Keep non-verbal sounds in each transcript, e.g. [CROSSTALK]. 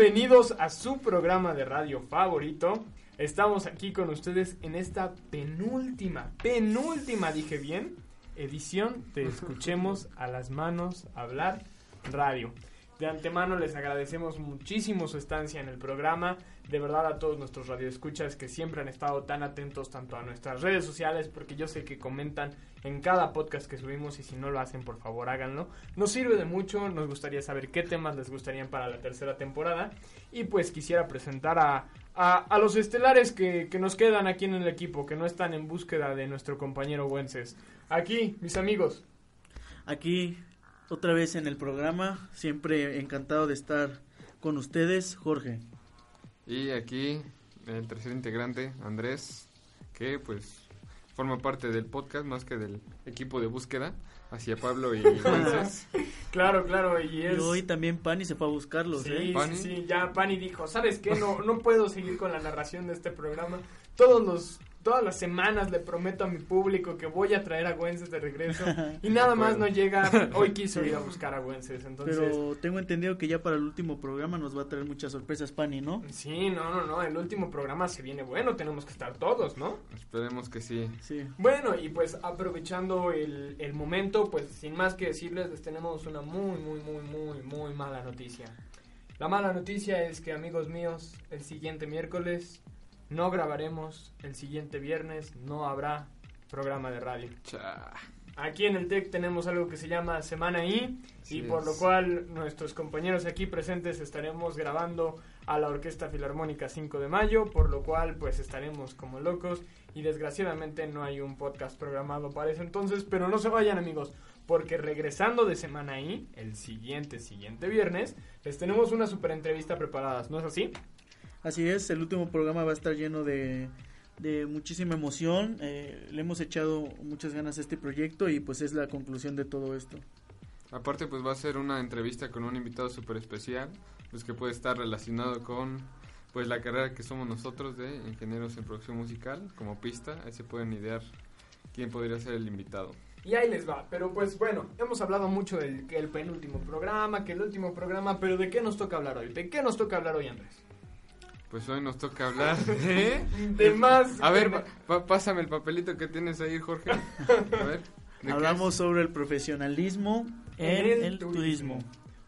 Bienvenidos a su programa de radio favorito. Estamos aquí con ustedes en esta penúltima, penúltima, dije bien, edición de Escuchemos a las manos hablar radio. De antemano les agradecemos muchísimo su estancia en el programa. De verdad a todos nuestros radioescuchas que siempre han estado tan atentos tanto a nuestras redes sociales porque yo sé que comentan en cada podcast que subimos y si no lo hacen por favor háganlo. Nos sirve de mucho, nos gustaría saber qué temas les gustarían para la tercera temporada y pues quisiera presentar a, a, los estelares que, que, nos quedan aquí en el equipo, que no están en búsqueda de nuestro compañero Wences. Aquí, mis amigos. Aquí otra vez en el programa. Siempre encantado de estar con ustedes, Jorge. Y aquí el tercer integrante, Andrés, que pues forma parte del podcast más que del equipo de búsqueda hacia Pablo y [LAUGHS] claro, claro, y, es... hoy también Pani se fue a buscarlos, sí, ¿eh? Sí, sí, ya Pani dijo, ¿sabes qué? No, no puedo seguir con la narración de este programa. Todos los todas las semanas le prometo a mi público que voy a traer a Güences de regreso [LAUGHS] y nada más no llega. Hoy [LAUGHS] quiso ir a buscar a Güences, entonces. Pero tengo entendido que ya para el último programa nos va a traer muchas sorpresas, Pani, ¿no? Sí, no, no, no. El último programa se viene bueno. Tenemos que estar todos, ¿no? Esperemos que sí. Sí. Bueno, y pues aprovechando el, el momento, pues sin más que decirles, les tenemos una muy, muy, muy, muy, muy mala noticia. La mala noticia es que, amigos míos, el siguiente miércoles no grabaremos el siguiente viernes, no habrá programa de radio. Aquí en el TEC tenemos algo que se llama Semana I y por lo cual nuestros compañeros aquí presentes estaremos grabando a la Orquesta Filarmónica 5 de mayo, por lo cual pues estaremos como locos y desgraciadamente no hay un podcast programado para eso entonces, pero no se vayan amigos, porque regresando de Semana I, el siguiente, siguiente viernes, les tenemos una super entrevista preparada, ¿no es así? Así es, el último programa va a estar lleno de, de muchísima emoción. Eh, le hemos echado muchas ganas a este proyecto y pues es la conclusión de todo esto. Aparte pues va a ser una entrevista con un invitado súper especial, pues que puede estar relacionado con pues la carrera que somos nosotros de ingenieros en producción musical como pista. Ahí se pueden idear quién podría ser el invitado. Y ahí les va, pero pues bueno, hemos hablado mucho del el penúltimo programa, que el último programa, pero ¿de qué nos toca hablar hoy? ¿De qué nos toca hablar hoy, Andrés? Pues hoy nos toca hablar de... [LAUGHS] de más... A ver, pásame el papelito que tienes ahí, Jorge. A ver. Hablamos sobre el profesionalismo en, el, turismo.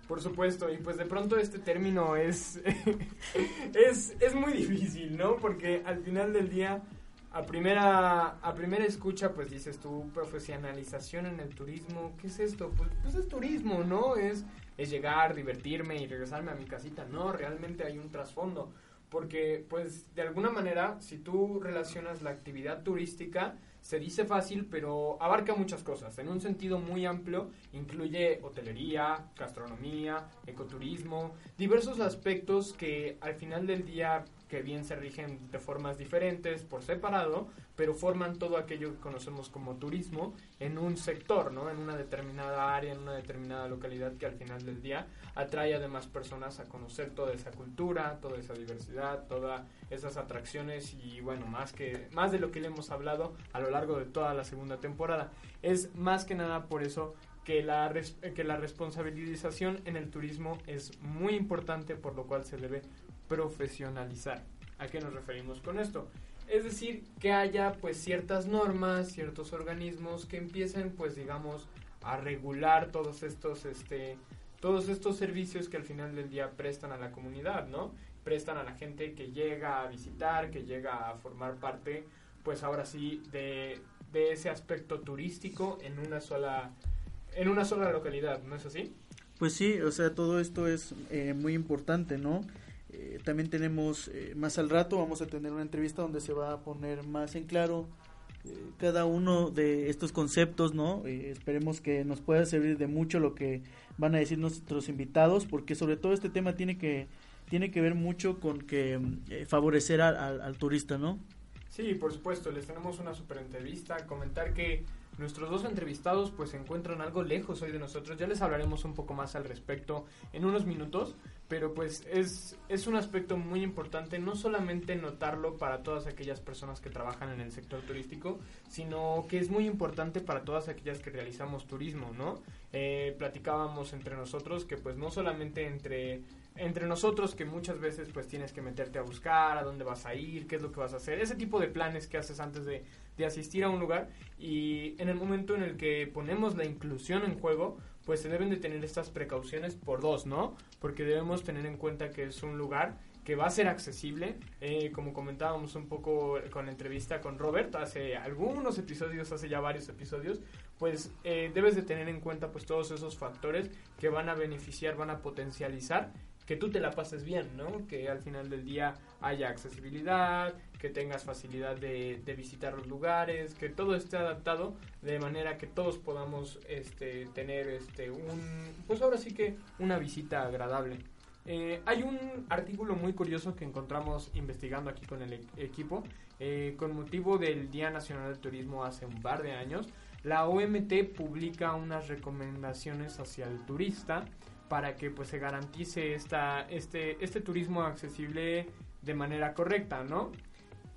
Por supuesto, y pues de pronto este término es, [LAUGHS] es, es muy difícil, ¿no? Porque al final del día, a primera, a primera escucha, pues dices tú, profesionalización en el turismo, ¿qué es esto? Pues, pues es turismo, ¿no? Es, es llegar, divertirme y regresarme a mi casita. No, realmente hay un trasfondo porque pues de alguna manera si tú relacionas la actividad turística se dice fácil pero abarca muchas cosas. En un sentido muy amplio incluye hotelería gastronomía ecoturismo diversos aspectos que al final del día que bien se rigen de formas diferentes por separado, pero forman todo aquello que conocemos como turismo en un sector, ¿no? En una determinada área, en una determinada localidad que al final del día atrae a demás personas a conocer toda esa cultura, toda esa diversidad, todas esas atracciones y bueno, más que más de lo que le hemos hablado a lo largo de toda la segunda temporada. Es más que nada por eso que la, que la responsabilización en el turismo es muy importante, por lo cual se debe profesionalizar. ¿A qué nos referimos con esto? Es decir, que haya pues ciertas normas, ciertos organismos que empiecen pues digamos a regular todos estos este todos estos servicios que al final del día prestan a la comunidad, ¿no? Prestan a la gente que llega a visitar, que llega a formar parte pues ahora sí de, de ese aspecto turístico en una sola en una sola localidad, ¿no es así? Pues sí, o sea, todo esto es eh, muy importante, ¿no? Eh, también tenemos eh, más al rato, vamos a tener una entrevista donde se va a poner más en claro eh, cada uno de estos conceptos, ¿no? esperemos que nos pueda servir de mucho lo que van a decir nuestros invitados, porque sobre todo este tema tiene que, tiene que ver mucho con que favorecer al, al turista, ¿no? Sí, por supuesto, les tenemos una super entrevista, comentar que Nuestros dos entrevistados pues se encuentran algo lejos hoy de nosotros, ya les hablaremos un poco más al respecto en unos minutos, pero pues es, es un aspecto muy importante no solamente notarlo para todas aquellas personas que trabajan en el sector turístico, sino que es muy importante para todas aquellas que realizamos turismo, ¿no? Eh, platicábamos entre nosotros que pues no solamente entre entre nosotros que muchas veces pues tienes que meterte a buscar a dónde vas a ir, qué es lo que vas a hacer, ese tipo de planes que haces antes de, de asistir a un lugar y en el momento en el que ponemos la inclusión en juego, pues se deben de tener estas precauciones por dos, ¿no? Porque debemos tener en cuenta que es un lugar que va a ser accesible, eh, como comentábamos un poco con la entrevista con Robert hace algunos episodios, hace ya varios episodios, pues eh, debes de tener en cuenta pues todos esos factores que van a beneficiar, van a potencializar que tú te la pases bien, ¿no? Que al final del día haya accesibilidad, que tengas facilidad de, de, visitar los lugares, que todo esté adaptado de manera que todos podamos este, tener este, un, pues ahora sí que una visita agradable. Eh, hay un artículo muy curioso que encontramos investigando aquí con el e equipo, eh, con motivo del Día Nacional del Turismo hace un par de años. La OMT publica unas recomendaciones hacia el turista para que pues se garantice esta, este, este turismo accesible de manera correcta, ¿no?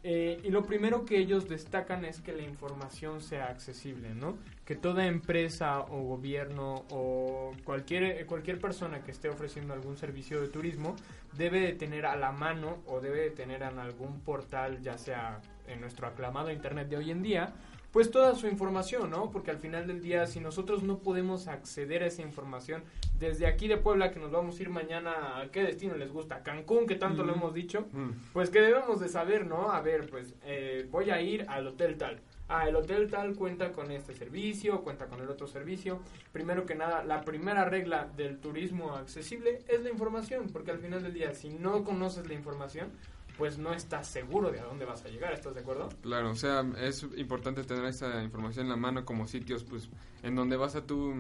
Eh, y lo primero que ellos destacan es que la información sea accesible, ¿no? Que toda empresa o gobierno o cualquier, cualquier persona que esté ofreciendo algún servicio de turismo debe de tener a la mano o debe de tener en algún portal, ya sea en nuestro aclamado Internet de hoy en día, pues toda su información, ¿no? Porque al final del día, si nosotros no podemos acceder a esa información desde aquí de Puebla, que nos vamos a ir mañana, ¿a qué destino les gusta? Cancún, que tanto lo hemos dicho, pues que debemos de saber, ¿no? A ver, pues eh, voy a ir al hotel tal. Ah, el hotel tal cuenta con este servicio, cuenta con el otro servicio. Primero que nada, la primera regla del turismo accesible es la información, porque al final del día, si no conoces la información, pues no estás seguro de a dónde vas a llegar, ¿estás de acuerdo? Claro, o sea, es importante tener esa información en la mano como sitios, pues, en donde vas a tú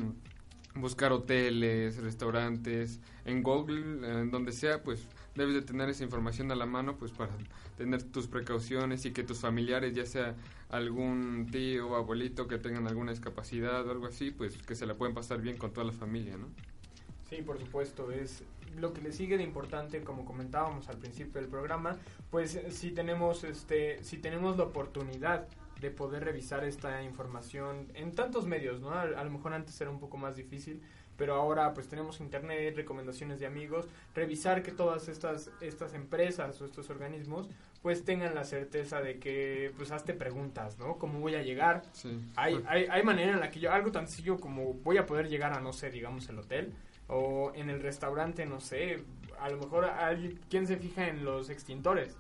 buscar hoteles, restaurantes, en Google, en donde sea, pues debes de tener esa información a la mano, pues para tener tus precauciones y que tus familiares, ya sea algún tío o abuelito que tengan alguna discapacidad o algo así, pues que se la pueden pasar bien con toda la familia, ¿no? Sí, por supuesto, es lo que le sigue de importante, como comentábamos al principio del programa, pues si tenemos, este, si tenemos la oportunidad de poder revisar esta información en tantos medios, ¿no? A, lo mejor antes era un poco más difícil, pero ahora pues tenemos internet, recomendaciones de amigos, revisar que todas estas, estas empresas o estos organismos pues tengan la certeza de que pues hazte preguntas, ¿no? ¿Cómo voy a llegar? Sí. Hay, hay, hay manera en la que yo, algo tan sencillo como voy a poder llegar a, no sé, digamos el hotel, o en el restaurante, no sé, a lo mejor alguien, ¿quién se fija en los extintores?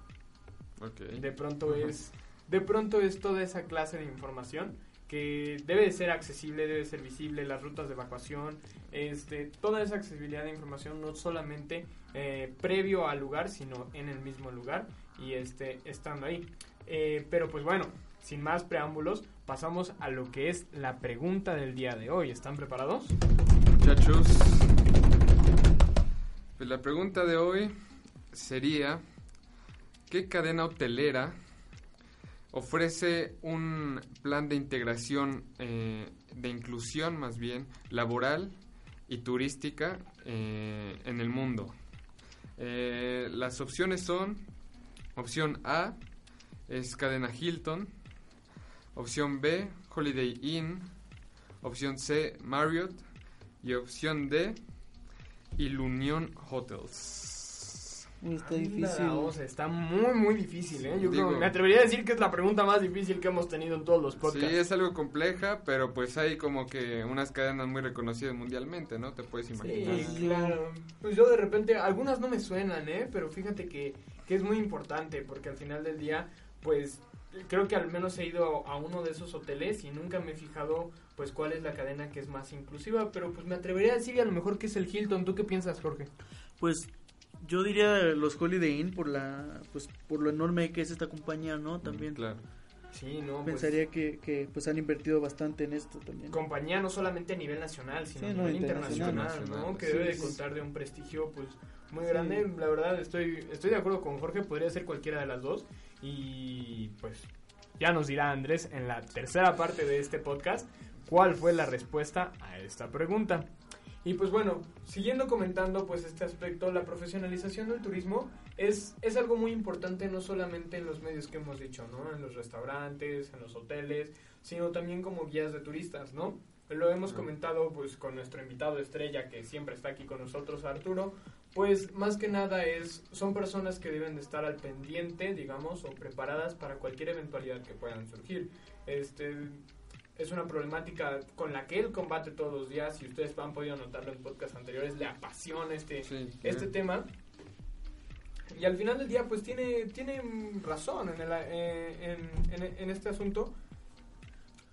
Okay. De pronto es de pronto es toda esa clase de información que debe de ser accesible, debe ser visible, las rutas de evacuación, este, toda esa accesibilidad de información no solamente eh, previo al lugar, sino en el mismo lugar y este, estando ahí. Eh, pero pues bueno, sin más preámbulos, pasamos a lo que es la pregunta del día de hoy. ¿Están preparados? Muchachos, pues la pregunta de hoy sería, ¿qué cadena hotelera ofrece un plan de integración, eh, de inclusión más bien, laboral y turística eh, en el mundo? Eh, las opciones son, opción A es cadena Hilton, opción B, Holiday Inn, opción C, Marriott y opción D, Ilunion Hotels. Está difícil. O sea, está muy, muy difícil, ¿eh? Yo creo, me atrevería a decir que es la pregunta más difícil que hemos tenido en todos los podcasts. Sí, es algo compleja, pero pues hay como que unas cadenas muy reconocidas mundialmente, ¿no? Te puedes imaginar. Sí, claro. Pues yo de repente, algunas no me suenan, ¿eh? Pero fíjate que, que es muy importante, porque al final del día, pues creo que al menos he ido a uno de esos hoteles y nunca me he fijado pues cuál es la cadena que es más inclusiva, pero pues me atrevería a decir a lo mejor que es el Hilton. ¿Tú qué piensas, Jorge? Pues yo diría los Holiday Inn por la pues por lo enorme que es esta compañía, ¿no? También. Claro. Sí, no, Pensaría que, que pues han invertido bastante en esto también. Compañía no solamente a nivel nacional, sino Sí, a no, nivel internacional, internacional, ¿no? internacional. Que Sí, debe de contar de un prestigio pues muy Sí. grande. La verdad estoy estoy de acuerdo con Jorge, podría ser cualquiera de las dos y pues ya nos dirá Andrés en la tercera parte de este podcast cuál fue la respuesta a esta pregunta. Y pues bueno, siguiendo comentando pues este aspecto, la profesionalización del turismo es, es algo muy importante no solamente en los medios que hemos dicho, ¿no? En los restaurantes, en los hoteles, sino también como guías de turistas, ¿no? Lo hemos comentado pues con nuestro invitado estrella que siempre está aquí con nosotros, Arturo, pues más que nada es son personas que deben de estar al pendiente, digamos, o preparadas para cualquier eventualidad que puedan surgir. Este es una problemática con la que él combate todos los días y ustedes han podido notarlo en podcasts anteriores, le apasiona este Sí, este tema. Y al final del día, pues tiene, tiene razón en, el- eh, en, en- en este asunto,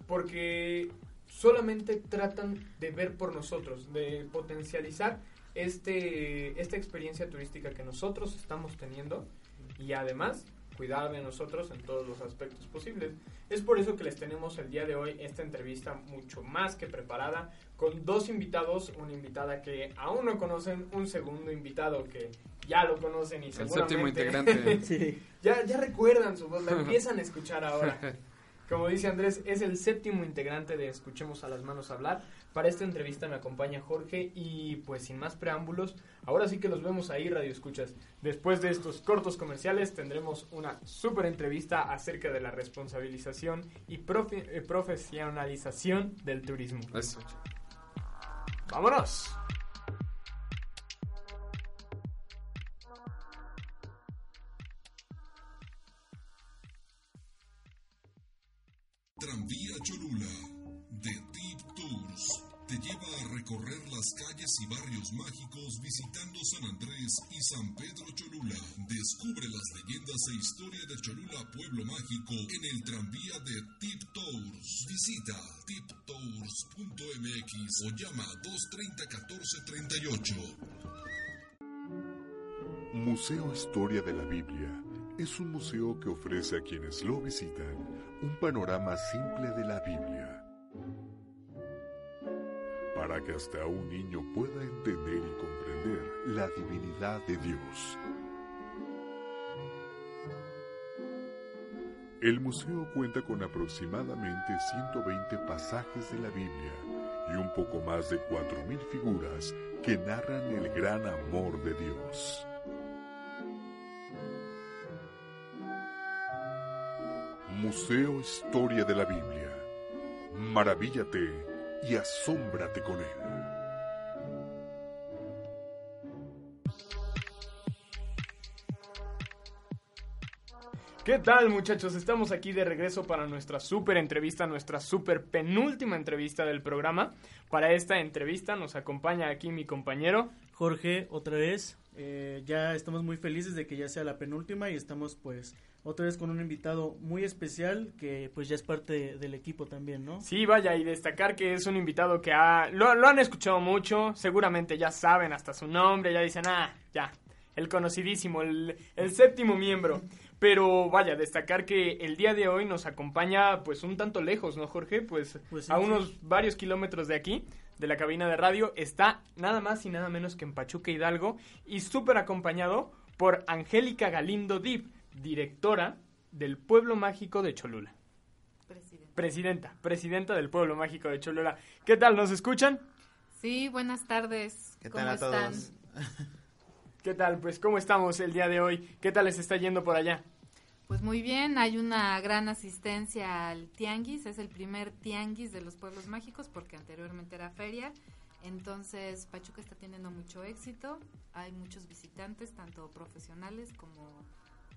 porque solamente tratan de ver por nosotros, de potencializar este, esta experiencia turística que nosotros estamos teniendo y además cuidar de nosotros en todos los aspectos posibles. Es por eso que les tenemos el día de hoy esta entrevista mucho más que preparada con dos invitados, una invitada que aún no conocen, un segundo invitado que ya lo conocen y El seguramente séptimo integrante. [LAUGHS] Sí. ya, ya recuerdan su voz, la [LAUGHS] empiezan a escuchar ahora. Como dice Andrés, es el séptimo integrante de Escuchemos a las Manos Hablar. Para esta entrevista me acompaña Jorge y pues sin más preámbulos, ahora sí que los vemos ahí, Radio Escuchas. Después de estos cortos comerciales tendremos una súper entrevista acerca de la responsabilización y profe- eh, profesionalización del turismo. Eso. ¡Vámonos! Tranvía Cholula de Deep Tours te lleva a recorrer las calles y barrios mágicos visitando San Andrés y San Pedro Cholula. Descubre las leyendas e historia de Cholula Pueblo Mágico en el tranvía de Deep Tours. Visita deeptours.mx o llama 230 1438. Museo Historia de la Biblia es un museo que ofrece a quienes lo visitan un panorama simple de la Biblia para que hasta un niño pueda entender y comprender la divinidad de Dios. El museo cuenta con aproximadamente 120 pasajes de la Biblia y un poco más de 4.000 figuras que narran el gran amor de Dios. Museo Historia de la Biblia. Maravíllate y asómbrate con él. ¿Qué tal muchachos? Estamos aquí de regreso para nuestra super entrevista, nuestra super penúltima entrevista del programa. Para esta entrevista nos acompaña aquí mi compañero. Jorge, otra vez, eh, ya estamos muy felices de que ya sea la penúltima y estamos pues otra vez con un invitado muy especial que pues ya es parte del equipo también, ¿no? Sí, vaya, y destacar que es un invitado que ha, lo, lo han escuchado mucho, seguramente ya saben hasta su nombre, ya dicen, ah, ya, el conocidísimo, el, el séptimo miembro. Pero vaya, destacar que el día de hoy nos acompaña pues un tanto lejos, ¿no, Jorge? Pues, Pues sí, a sí. unos varios kilómetros de aquí, de la cabina de radio, está nada más y nada menos que en Pachuca Hidalgo y súper acompañado por Angélica Galindo Dip, directora del Pueblo Mágico de Cholula. Presidente. Presidenta, presidenta del Pueblo Mágico de Cholula. ¿Qué tal? ¿Nos escuchan? Sí, buenas tardes. ¿Qué ¿Cómo tal a están? todos? ¿Qué tal? Pues, ¿cómo estamos el día de hoy? ¿Qué tal les está yendo por allá? Pues muy bien, hay una gran asistencia al Tianguis, es el primer Tianguis de los pueblos mágicos porque anteriormente era feria. Entonces, Pachuca está teniendo mucho éxito, hay muchos visitantes, tanto profesionales como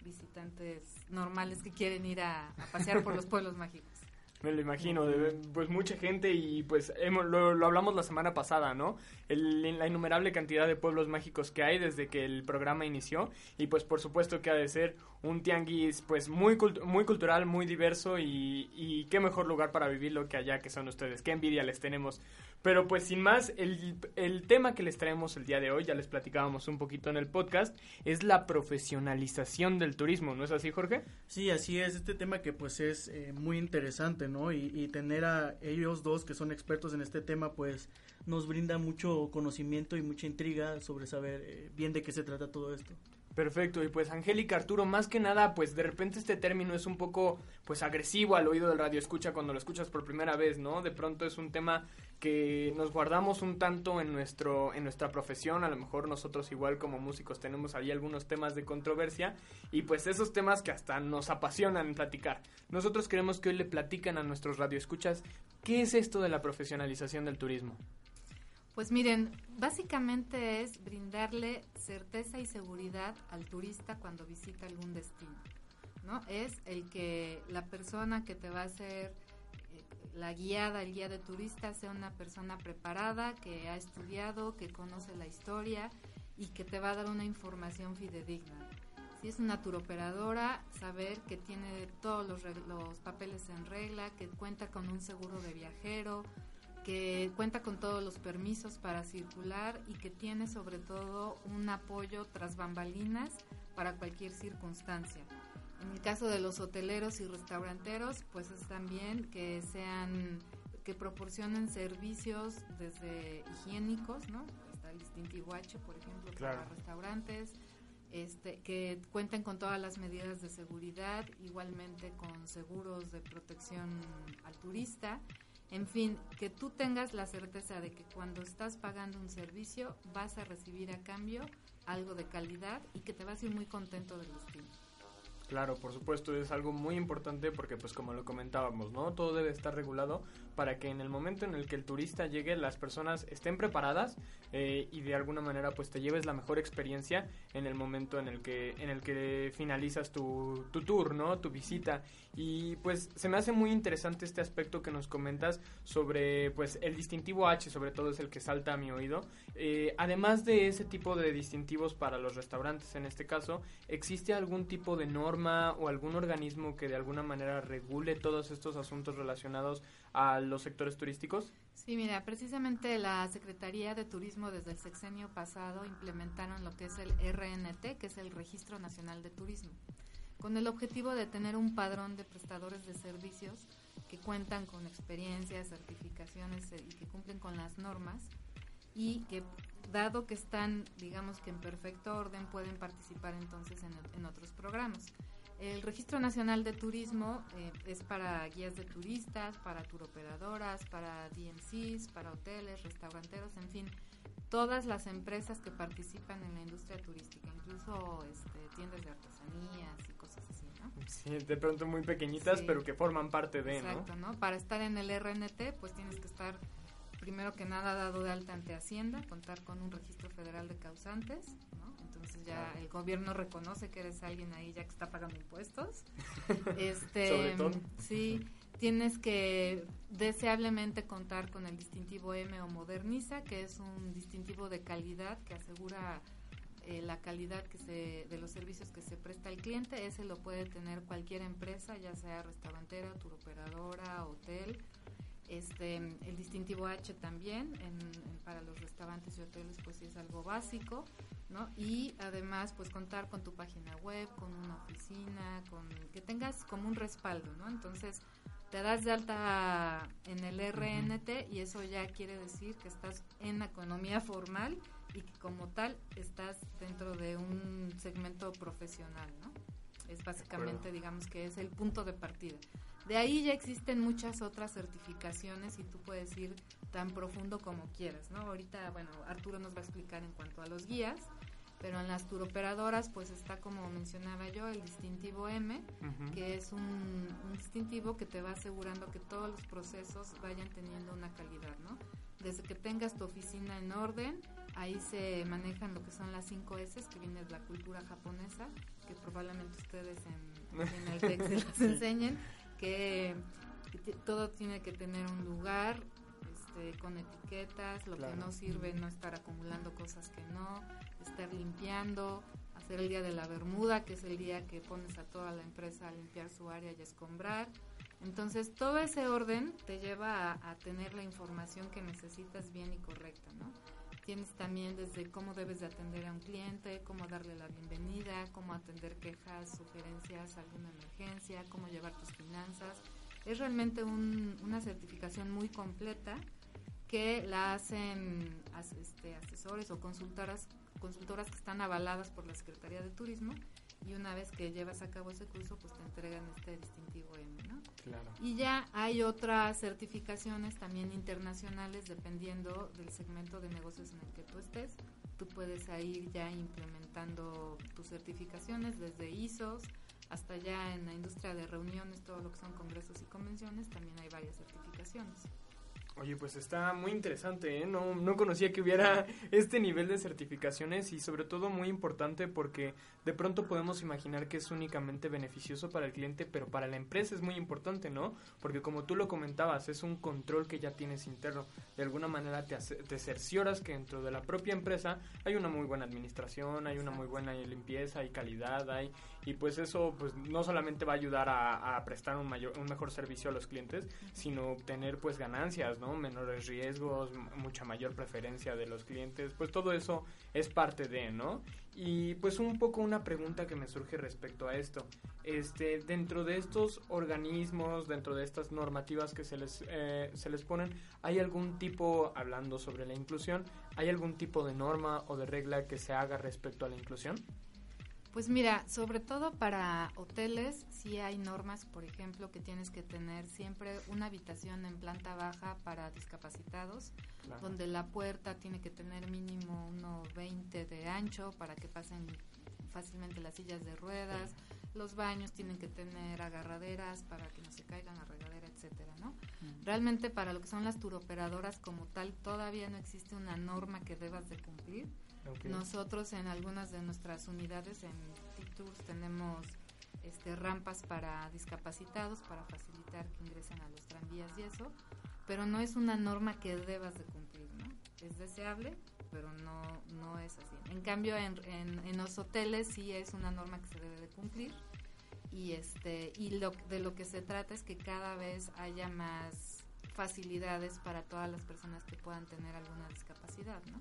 visitantes normales que quieren ir a, pasear por los pueblos mágicos. [LAUGHS] Me lo imagino, pues mucha gente y pues hemos, lo, lo hablamos la semana pasada, ¿no? El- la innumerable cantidad de pueblos mágicos que hay desde que el programa inició y pues por supuesto que ha de ser un tianguis pues muy, muy cultural, muy diverso y, y qué mejor lugar para vivirlo que allá que son ustedes, qué envidia les tenemos. Pero pues sin más, el, el tema que les traemos el día de hoy, ya les platicábamos un poquito en el podcast, es la profesionalización del turismo, ¿no es así Jorge? Sí, así es, este tema que pues es eh, muy interesante, ¿no? Y, y tener a ellos dos que son expertos en este tema pues nos brinda mucho conocimiento y mucha intriga sobre saber eh, bien de qué se trata todo esto. Perfecto, y pues Angélica Arturo, más que nada, pues de repente este término es un poco pues agresivo al oído del radio escucha cuando lo escuchas por primera vez, ¿no? De pronto es un tema que nos guardamos un tanto en nuestro en nuestra profesión, a lo mejor nosotros igual como músicos tenemos ahí algunos temas de controversia y pues esos temas que hasta nos apasionan platicar. Nosotros queremos que hoy le platican a nuestros radioescuchas qué es esto de la profesionalización del turismo. Pues miren, básicamente es brindarle certeza y seguridad al turista cuando visita algún destino, ¿no? Es el que la persona que te va a hacer eh, la guiada, el guía de turista sea una persona preparada, que ha estudiado, que conoce la historia y que te va a dar una información fidedigna. Si es una turoperadora, saber que tiene todos los, los papeles en regla, que cuenta con un seguro de viajero, que cuenta con todos los permisos para circular y que tiene sobre todo un apoyo tras bambalinas para cualquier circunstancia. En el caso de los hoteleros y restauranteros, pues es también que sean que proporcionen servicios desde higiénicos, ¿no? Está el distintivo H, por ejemplo, para restaurantes, este, que cuenten con todas las medidas de seguridad, igualmente con seguros de protección al turista en fin, que tú tengas la certeza de que cuando estás pagando un servicio vas a recibir a cambio algo de calidad y que te vas a ir muy contento del destino. Claro, por supuesto, es algo muy importante porque pues como lo comentábamos, ¿no? Todo debe estar regulado para que en el momento en el que el turista llegue las personas estén preparadas eh, y de alguna manera pues te lleves la mejor experiencia en el momento en el que en el que finalizas tu, tu tour, ¿no? Tu visita y pues se me hace muy interesante este aspecto que nos comentas sobre pues el distintivo H, sobre todo es el que salta a mi oído. Eh, además de ese tipo de distintivos para los restaurantes en este caso, ¿existe algún tipo de norma o algún organismo que de alguna manera regule todos estos asuntos relacionados a los sectores turísticos? Sí, mira, precisamente la Secretaría de Turismo desde el sexenio pasado implementaron lo que es el RNT, que es el Registro Nacional de Turismo, con el objetivo de tener un padrón de prestadores de servicios que cuentan con experiencias, certificaciones eh, y que cumplen con las normas y que dado que están, digamos que en perfecto orden, pueden participar entonces en, otros programas. El Registro Nacional de Turismo eh, es para guías de turistas, para turoperadoras, para DMCs, para hoteles, restauranteros, en fin, todas las empresas que participan en la industria turística, incluso este, tiendas de artesanías y cosas así, ¿no? Sí, de pronto muy pequeñitas, pero que forman parte de, Exacto, ¿no? Para estar en el RNT, pues tienes que estar primero que nada dado de alta ante Hacienda, contar con un registro federal de causantes, ¿no? Entonces ya el gobierno reconoce que eres alguien ahí ya que está pagando impuestos. [LAUGHS] este, Sobre todo. Sí, tienes que deseablemente contar con el distintivo M o Moderniza, que es un distintivo de calidad que asegura eh, la calidad que se, de los servicios que se presta al cliente. Ese lo puede tener cualquier empresa, ya sea restaurantera, turoperadora, hotel este, el distintivo H también para los restaurantes y hoteles pues es algo básico, ¿no? Y además pues contar con tu página web, con una oficina, con que tengas como un respaldo, ¿no? Entonces te das de alta en el RNT y eso ya quiere decir que estás en la economía formal y que como tal estás dentro de un segmento profesional, ¿no? Es básicamente, digamos que es el punto de partida. De ahí ya existen muchas otras certificaciones y tú puedes ir tan profundo como quieras, ¿no? Ahorita, bueno, Arturo nos va a explicar en cuanto a los guías, pero en las turoperadoras pues está como mencionaba yo el distintivo M, que es un, distintivo que te va asegurando que todos los procesos vayan teniendo una calidad, ¿no? Desde que tengas tu oficina en orden, ahí se manejan lo que son las 5 S, que viene de la cultura japonesa, que probablemente ustedes en, en el texto las [LAUGHS] enseñen que, todo tiene que tener un lugar este, con etiquetas, lo que no sirve no estar acumulando cosas que no, estar limpiando, hacer el día de la bermuda, que es el día que pones a toda la empresa a limpiar su área y a escombrar. Entonces, todo ese orden te lleva a, tener la información que necesitas bien y correcta, ¿no? Tienes también desde cómo debes de atender a un cliente, cómo darle la bienvenida, cómo atender quejas, sugerencias, alguna emergencia, cómo llevar tus finanzas. Es realmente una certificación muy completa que la hacen este, asesores o consultoras consultoras que están avaladas por la Secretaría de Turismo y una vez que llevas a cabo ese curso, pues te entregan este distintivo M, ¿no? Claro. Y ya hay otras certificaciones también internacionales dependiendo del segmento de negocios en el que tú estés. Tú puedes ir ya implementando tus certificaciones desde ISOs hasta ya en la industria de reuniones, todo lo que son congresos y convenciones, también hay varias certificaciones. Oye, pues está muy interesante, ¿eh? No, no conocía que hubiera [LAUGHS] este nivel de certificaciones y sobre todo muy importante porque de pronto podemos imaginar que es únicamente beneficioso para el cliente, pero para la empresa es muy importante, ¿no? Porque como tú lo comentabas, es un control que ya tienes interno. De alguna manera te, te cercioras que dentro de la propia empresa hay una muy buena administración, hay una muy buena limpieza, hay calidad, hay... Y pues eso pues no solamente va a ayudar a, a prestar un, mayor, un mejor servicio a los clientes, sino obtener pues ganancias, ¿no? Menores riesgos, mucha mayor preferencia de los clientes, pues todo eso es parte de, ¿no? Y pues un poco una pregunta que me surge respecto a esto. Este, dentro de estos organismos, dentro de estas normativas que se les, eh, se les ponen, ¿hay algún tipo, hablando sobre la inclusión, ¿hay algún tipo de norma o de regla que se haga respecto a la inclusión? Pues mira, sobre todo para hoteles sí hay normas, por ejemplo, que tienes que tener siempre una habitación en planta baja para discapacitados, Claro. donde la puerta tiene que tener mínimo 1,20 de ancho para que pasen fácilmente las sillas de ruedas, los baños tienen que tener agarraderas para que no se caigan la regadera, etcétera, ¿no? Realmente para lo que son las turoperadoras como tal todavía no existe una norma que debas de cumplir. Nosotros en algunas de nuestras unidades en T-Tours tenemos este, rampas para discapacitados para facilitar que ingresen a los tranvías y eso, pero no es una norma que debas de cumplir, ¿no? Es deseable, pero no, no es así. En cambio, en, en, en los hoteles sí es una norma que se debe de cumplir y este y lo de lo que se trata es que cada vez haya más facilidades para todas las personas que puedan tener alguna discapacidad, ¿no?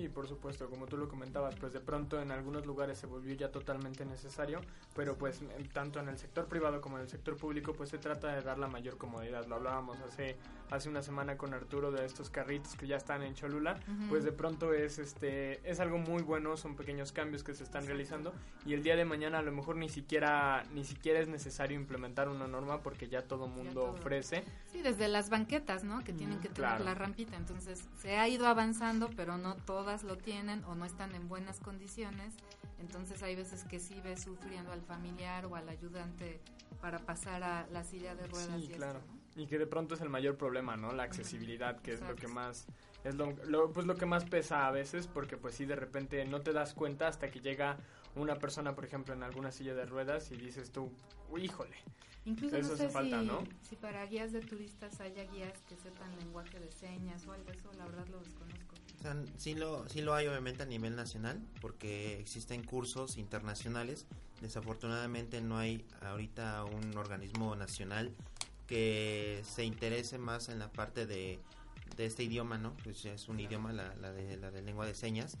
Sí, por supuesto, como tú lo comentabas, pues de pronto en algunos lugares se volvió ya totalmente necesario, pero pues tanto en el sector privado como en el sector público pues se trata de dar la mayor comodidad. Lo hablábamos hace hace una semana con Arturo de estos carritos que ya están en Cholula, Ujú. pues de pronto es este es algo muy bueno, son pequeños cambios que se están realizando y el día de mañana a lo mejor ni siquiera ni siquiera es necesario implementar una norma porque ya todo mundo todo. ofrece. Sí, desde las banquetas, ¿no? Que tienen que tener claro. la rampita. Entonces, se ha ido avanzando, pero no todas lo tienen o no están en buenas condiciones. Entonces, hay veces que sí ves sufriendo al familiar o al ayudante para pasar a la silla de ruedas Sí, y esto, claro. ¿no? Y que de pronto es el mayor problema, ¿no? La accesibilidad, que es lo que más es lo, lo- pues lo que más pesa a veces porque pues sí de repente no te das cuenta hasta que llega una persona, por ejemplo, en alguna silla de ruedas y dices tú, "Uy, híjole. Incluso Eso no hace sé falta, si, ¿no? si para guías de turistas haya guías que sepan lenguaje de señas o algo eso, la verdad lo desconozco. O sea, sí lo, sí lo hay obviamente a nivel nacional, porque existen cursos internacionales. Desafortunadamente no hay ahorita un organismo nacional que se interese más en la parte de, de este idioma, ¿no? Pues es un idioma, la, la de, la de lengua de señas.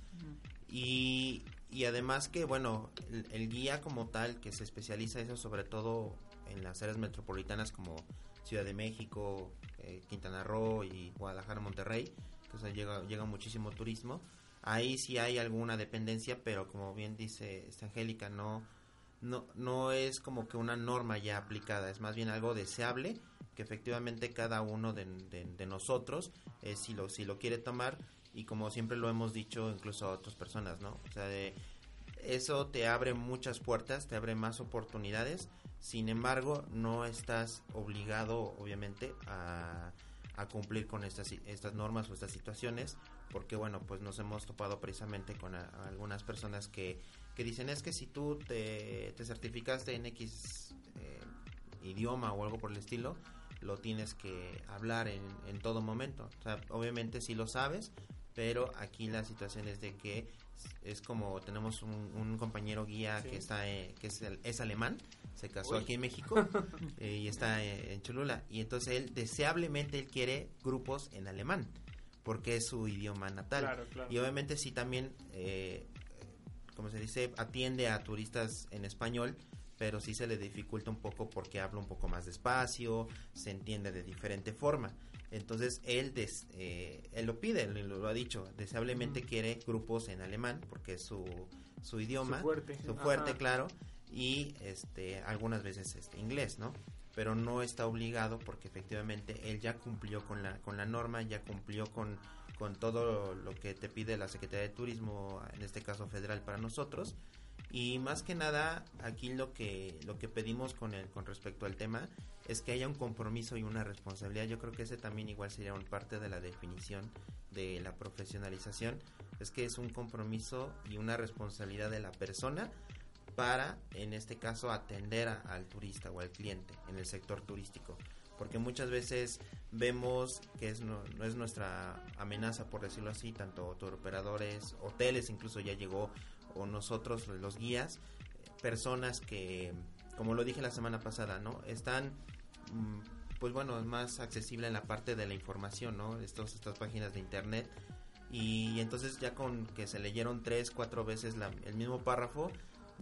Y, y además que, bueno, el, el guía como tal, que se especializa eso sobre todo en las áreas metropolitanas como Ciudad de México, eh, Quintana Roo y Guadalajara, Monterrey, o sea, llega, llega muchísimo turismo. Ahí sí hay alguna dependencia, pero como bien dice esta Angélica, no, no, no es como que una norma ya aplicada, es más bien algo deseable que efectivamente cada uno de, de- de nosotros, eh, si, lo, si lo quiere tomar, y como siempre lo hemos dicho incluso a otras personas, ¿no? O sea, de- eso te abre muchas puertas, te abre más oportunidades, sin embargo, no estás obligado, obviamente, a, a cumplir con estas, estas normas o estas situaciones, porque bueno, pues nos hemos topado precisamente con a- algunas personas que, que dicen es que si tú te, te certificaste en X eh, idioma o algo por el estilo, lo tienes que hablar en, en todo momento. O sea, obviamente sí lo sabes, pero aquí la situación es de que es como tenemos un, un compañero guía Sí. que está eh, que es, es alemán se casó Uy. aquí en México [LAUGHS] eh, y está eh, en Cholula y entonces él deseablemente él quiere grupos en alemán porque es su idioma natal Claro, claro. y obviamente sí también eh, como se dice atiende a turistas en español pero sí se le dificulta un poco porque habla un poco más despacio, se entiende de diferente forma. Entonces él, des- eh, él lo pide, él lo ha dicho, deseablemente quiere grupos en alemán porque es su, su idioma, Su fuerte. su fuerte, Ajá. claro, y este, algunas veces este, inglés, ¿no? Pero no está obligado porque efectivamente él ya cumplió con la, con la norma, ya cumplió con, con todo lo que te pide la Secretaría de Turismo, en este caso federal para nosotros. Y más que nada, aquí lo que, lo que pedimos con, el, con respecto al tema es que haya un compromiso y una responsabilidad. Yo creo que ese también igual sería un parte de la definición de la profesionalización. Es que es un compromiso y una responsabilidad de la persona para, en este caso, atender al turista o al cliente en el sector turístico. Porque muchas veces vemos que es no, no es nuestra amenaza, por decirlo así, tanto operadores, hoteles incluso ya llegó, o nosotros los guías, personas que, como lo dije la semana pasada, ¿no? Están, mm, pues bueno, es más accesible en la parte de la información, ¿no? Estos, estas páginas de internet. Y entonces ya con que se leyeron tres, cuatro veces la- el mismo párrafo,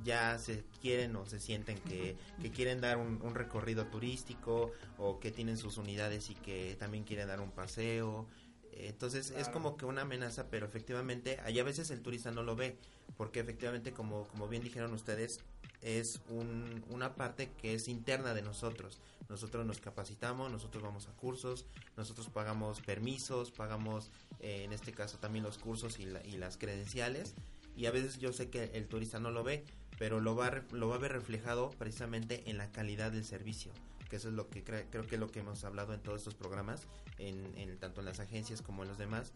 ya se quieren o se sienten que, que quieren dar un, un recorrido turístico o que tienen sus unidades y que también quieren dar un paseo. Entonces es como que una amenaza, pero efectivamente, ahí a veces el turista no lo ve, porque efectivamente, como, como bien dijeron ustedes, es un- una parte que es interna de nosotros. Nosotros nos capacitamos, nosotros vamos a cursos, nosotros pagamos permisos, pagamos eh, en este caso también los cursos y, la- y las credenciales. Y a veces yo sé que el turista no lo ve, pero lo va, lo va a ver reflejado precisamente en la calidad del servicio, que eso es lo que cre- creo que es lo que hemos hablado en todos estos programas, en, tanto en las agencias como en los demás,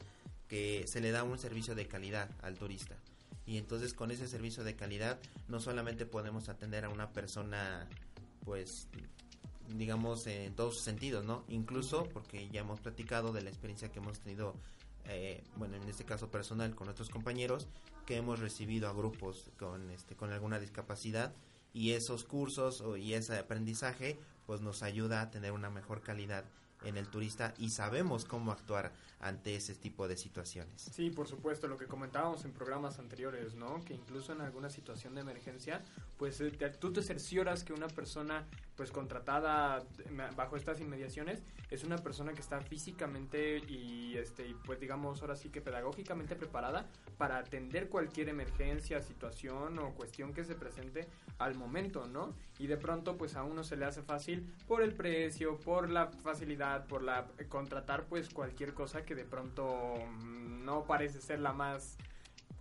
que se le da un servicio de calidad al turista. Y entonces con ese servicio de calidad no solamente podemos atender a una persona, pues digamos en todos sus sentidos, ¿no? Incluso porque ya hemos platicado de la experiencia que hemos tenido, eh, bueno, en este caso personal con nuestros compañeros, que hemos recibido a grupos con este con alguna discapacidad y esos cursos o- y ese aprendizaje pues nos ayuda a tener una mejor calidad en el turista y sabemos cómo actuar ante ese tipo de situaciones. Sí, por supuesto, lo que comentábamos en programas anteriores, ¿no? Que incluso en alguna situación de emergencia, pues eh, te- tú te cercioras que una persona, pues contratada bajo estas inmediaciones, es una persona que está físicamente y, este, pues digamos ahora sí que pedagógicamente preparada para atender cualquier emergencia, situación o cuestión que se presente al momento, ¿no? Y de pronto, pues a uno se le hace fácil por el precio, por la facilidad, por la contratar, pues cualquier cosa que de pronto mm, no parece ser la más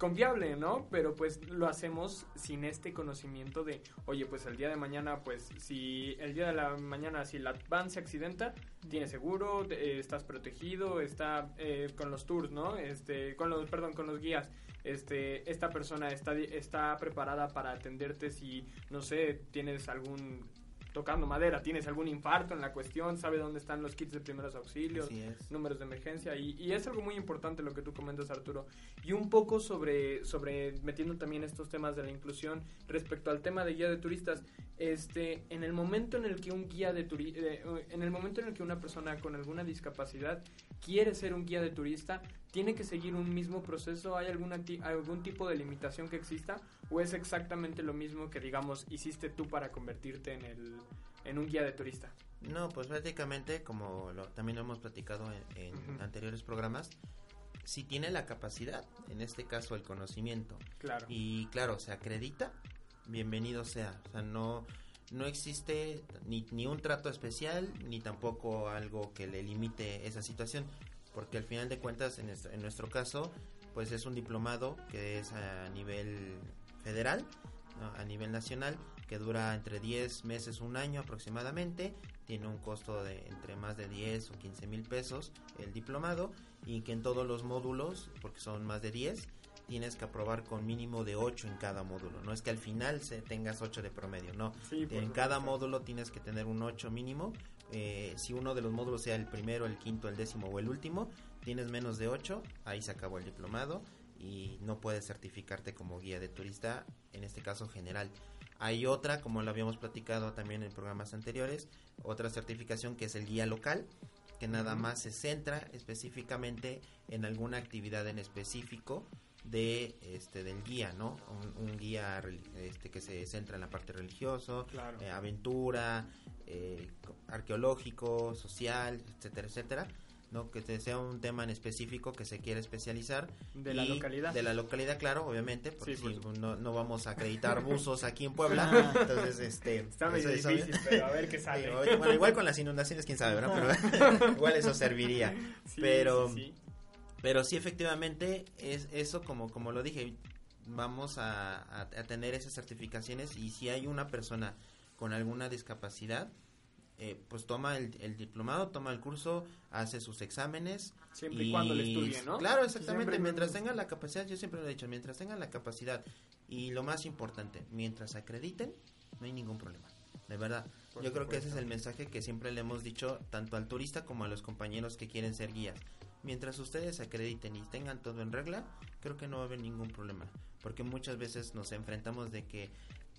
confiable, ¿no? Pero pues lo hacemos sin este conocimiento de, oye, pues el día de mañana, pues si el día de la mañana, si la van se accidenta, tienes seguro, eh, estás protegido, está eh, con los tours, ¿no? Este, con los, perdón, con los guías. Este, esta persona está, está preparada para atenderte si, no sé, tienes algún tocando madera, tienes algún infarto en la cuestión, sabe dónde están los kits de primeros auxilios, números de emergencia. Y, y es algo muy importante lo que tú comentas Arturo. Y un poco sobre sobre metiendo también estos temas de la inclusión respecto al tema de guía de turistas este en el momento en el que un guía de turi eh, en el momento en el que una persona con alguna discapacidad quiere ser un guía de turista tiene que seguir un mismo proceso hay alguna algún tipo de limitación que exista o es exactamente lo mismo que digamos hiciste tú para convertirte en el en un guía de turista No, pues prácticamente, como lo- también lo hemos platicado en, anteriores programas, si tiene la capacidad, en este caso el conocimiento, claro. y claro, se acredita, bienvenido sea. O sea, no, no existe ni, ni un trato especial, ni tampoco algo que le limite esa situación, porque al final de cuentas, en nuestro, en nuestro caso, pues es un diplomado que es a nivel federal, a nivel nacional, que dura entre 10 meses, un año aproximadamente, tiene un costo de entre más de 10 o 15 mil pesos el diplomado, y que en todos los módulos, porque son más de 10, tienes que aprobar con mínimo de 8 en cada módulo. No es que al final se tengas 8 de promedio, no. Sí, en cada módulo tienes que tener un 8 mínimo. Eh, si uno de los módulos sea el primero, el quinto, el décimo o el último, tienes menos de 8, ahí se acabó el diplomado y no puedes certificarte como guía de turista, en este caso general. Hay otra, como lo habíamos platicado también en programas anteriores, otra certificación que es el guía local, que nada más se centra específicamente en alguna actividad en específico de este del guía, ¿no? Un, un guía este que se centra en la parte religioso, Claro. eh, aventura, eh, co- arqueológico, social, etcétera, etcétera, ¿no? Que sea un tema en específico que se quiera especializar. De la localidad. De la localidad, claro, obviamente, porque Sí, no, no vamos a acreditar [LAUGHS] buzos aquí en Puebla, entonces, este... Está medio eso difícil, obvio. pero a ver qué sale. Bueno, igual con las inundaciones, quién sabe, ¿verdad? [LAUGHS] Pero [LAUGHS] igual eso serviría. Sí, pero, sí, sí. Pero sí, efectivamente, es eso como, como lo dije, vamos a, a- a tener esas certificaciones y si hay una persona con alguna discapacidad, eh, pues toma el, el diplomado, toma el curso, hace sus exámenes. Siempre y cuando le estudie, ¿no? Claro, exactamente. Siempre mientras tengan la capacidad, yo siempre lo he dicho, mientras tengan la capacidad y lo más importante, mientras acrediten, no hay ningún problema. De verdad. Por yo creo que ese es el mensaje que siempre le hemos dicho tanto al turista como a los compañeros que quieren ser guías. Mientras ustedes acrediten y tengan todo en regla, creo que no va a haber ningún problema. Porque muchas veces nos enfrentamos de que,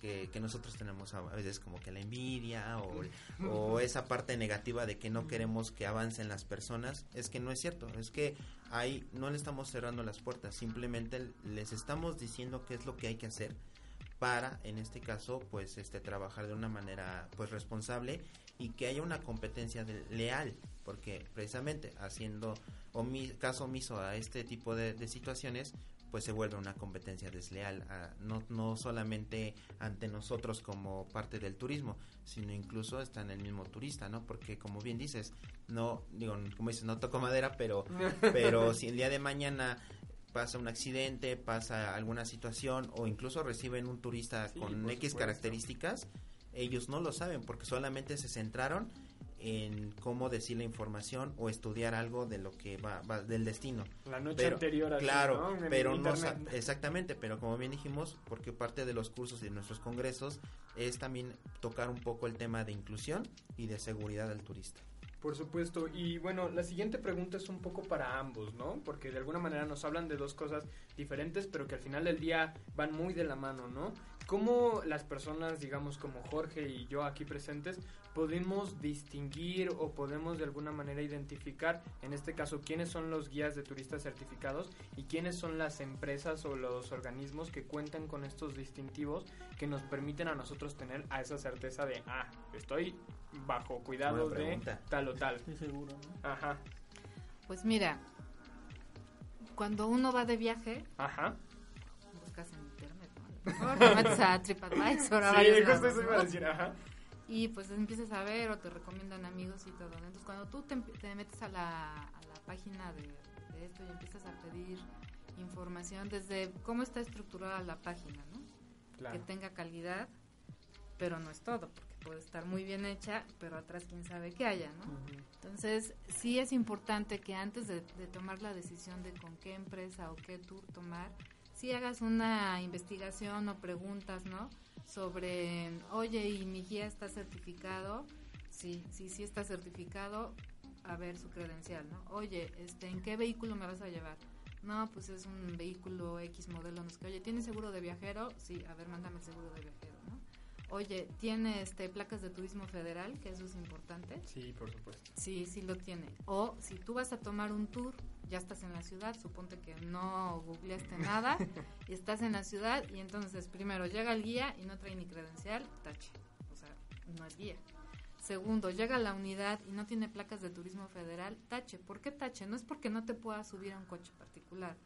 que, nosotros tenemos a a veces como que la envidia o, o esa parte negativa de que no queremos que avancen las personas. Es que no es cierto. Es que ahí no le estamos cerrando las puertas. Simplemente les estamos diciendo qué es lo que hay que hacer para en este caso pues este trabajar de una manera pues responsable y que haya una competencia de- leal porque precisamente haciendo omi- caso omiso a este tipo de, de situaciones pues se vuelve una competencia desleal a- no, no solamente ante nosotros como parte del turismo sino incluso está en el mismo turista no porque como bien dices no digo como dices no toco madera pero [LAUGHS] pero si el día de mañana pasa un accidente, pasa alguna situación o incluso reciben un turista Sí, con X supuesto. características, ellos no lo saben porque solamente se centraron en cómo decir la información o estudiar algo de lo que va, va- del destino. La noche Pero, anterior. así, claro, ¿no? Pero no exactamente, pero como bien dijimos, porque parte de los cursos y de nuestros congresos es también tocar un poco el tema de inclusión y de seguridad del turista. Por supuesto, y bueno, la siguiente pregunta es un poco para ambos, ¿no? Porque de alguna manera nos hablan de dos cosas diferentes, pero que al final del día van muy de la mano, ¿no? ¿Cómo las personas, digamos, como Jorge y yo aquí presentes, podemos distinguir o podemos de alguna manera identificar, en este caso, quiénes son los guías de turistas certificados y quiénes son las empresas o los organismos que cuentan con estos distintivos que nos permiten a nosotros tener a esa certeza de, ah, estoy bajo cuidado de tal o tal. Estoy seguro, ¿no? Ajá, Pues mira, cuando uno va de viaje, ajá. Mejor te metes a TripAdvisor, a Sí, justo eso iba a decir, ajá. Y pues empiezas a ver o te recomiendan amigos y todo. Entonces cuando tú te, te metes a la, a la página de, de esto y empiezas a pedir información desde cómo está estructurada la página, ¿no? Claro. Que tenga calidad, pero no es todo, porque puede estar muy bien hecha, pero atrás quién sabe qué haya, ¿no? Entonces, sí es importante que antes de, de tomar la decisión de con qué empresa o qué tour tomar, sí hagas una investigación o preguntas, ¿no? Sobre, oye, ¿y mi guía está certificado? Sí, sí, sí está certificado, a ver su credencial, ¿no? Oye, este, ¿en qué vehículo me vas a llevar? No, pues es un vehículo X modelo, no sé qué. Oye, ¿tiene seguro de viajero? Sí, a ver, mándame el seguro de viajero. Oye, ¿tiene este placas de turismo federal? Que eso es importante. Sí, por supuesto. Sí, sí lo tiene. O si tú vas a tomar un tour, ya estás en la ciudad, suponte que no googleaste nada, [LAUGHS] y estás en la ciudad y entonces primero llega el guía y no trae ni credencial, tache. O sea, no es guía. Segundo, llega la unidad y no tiene placas de turismo federal, tache. ¿Por qué tache? No es porque no te puedas subir a un coche particular,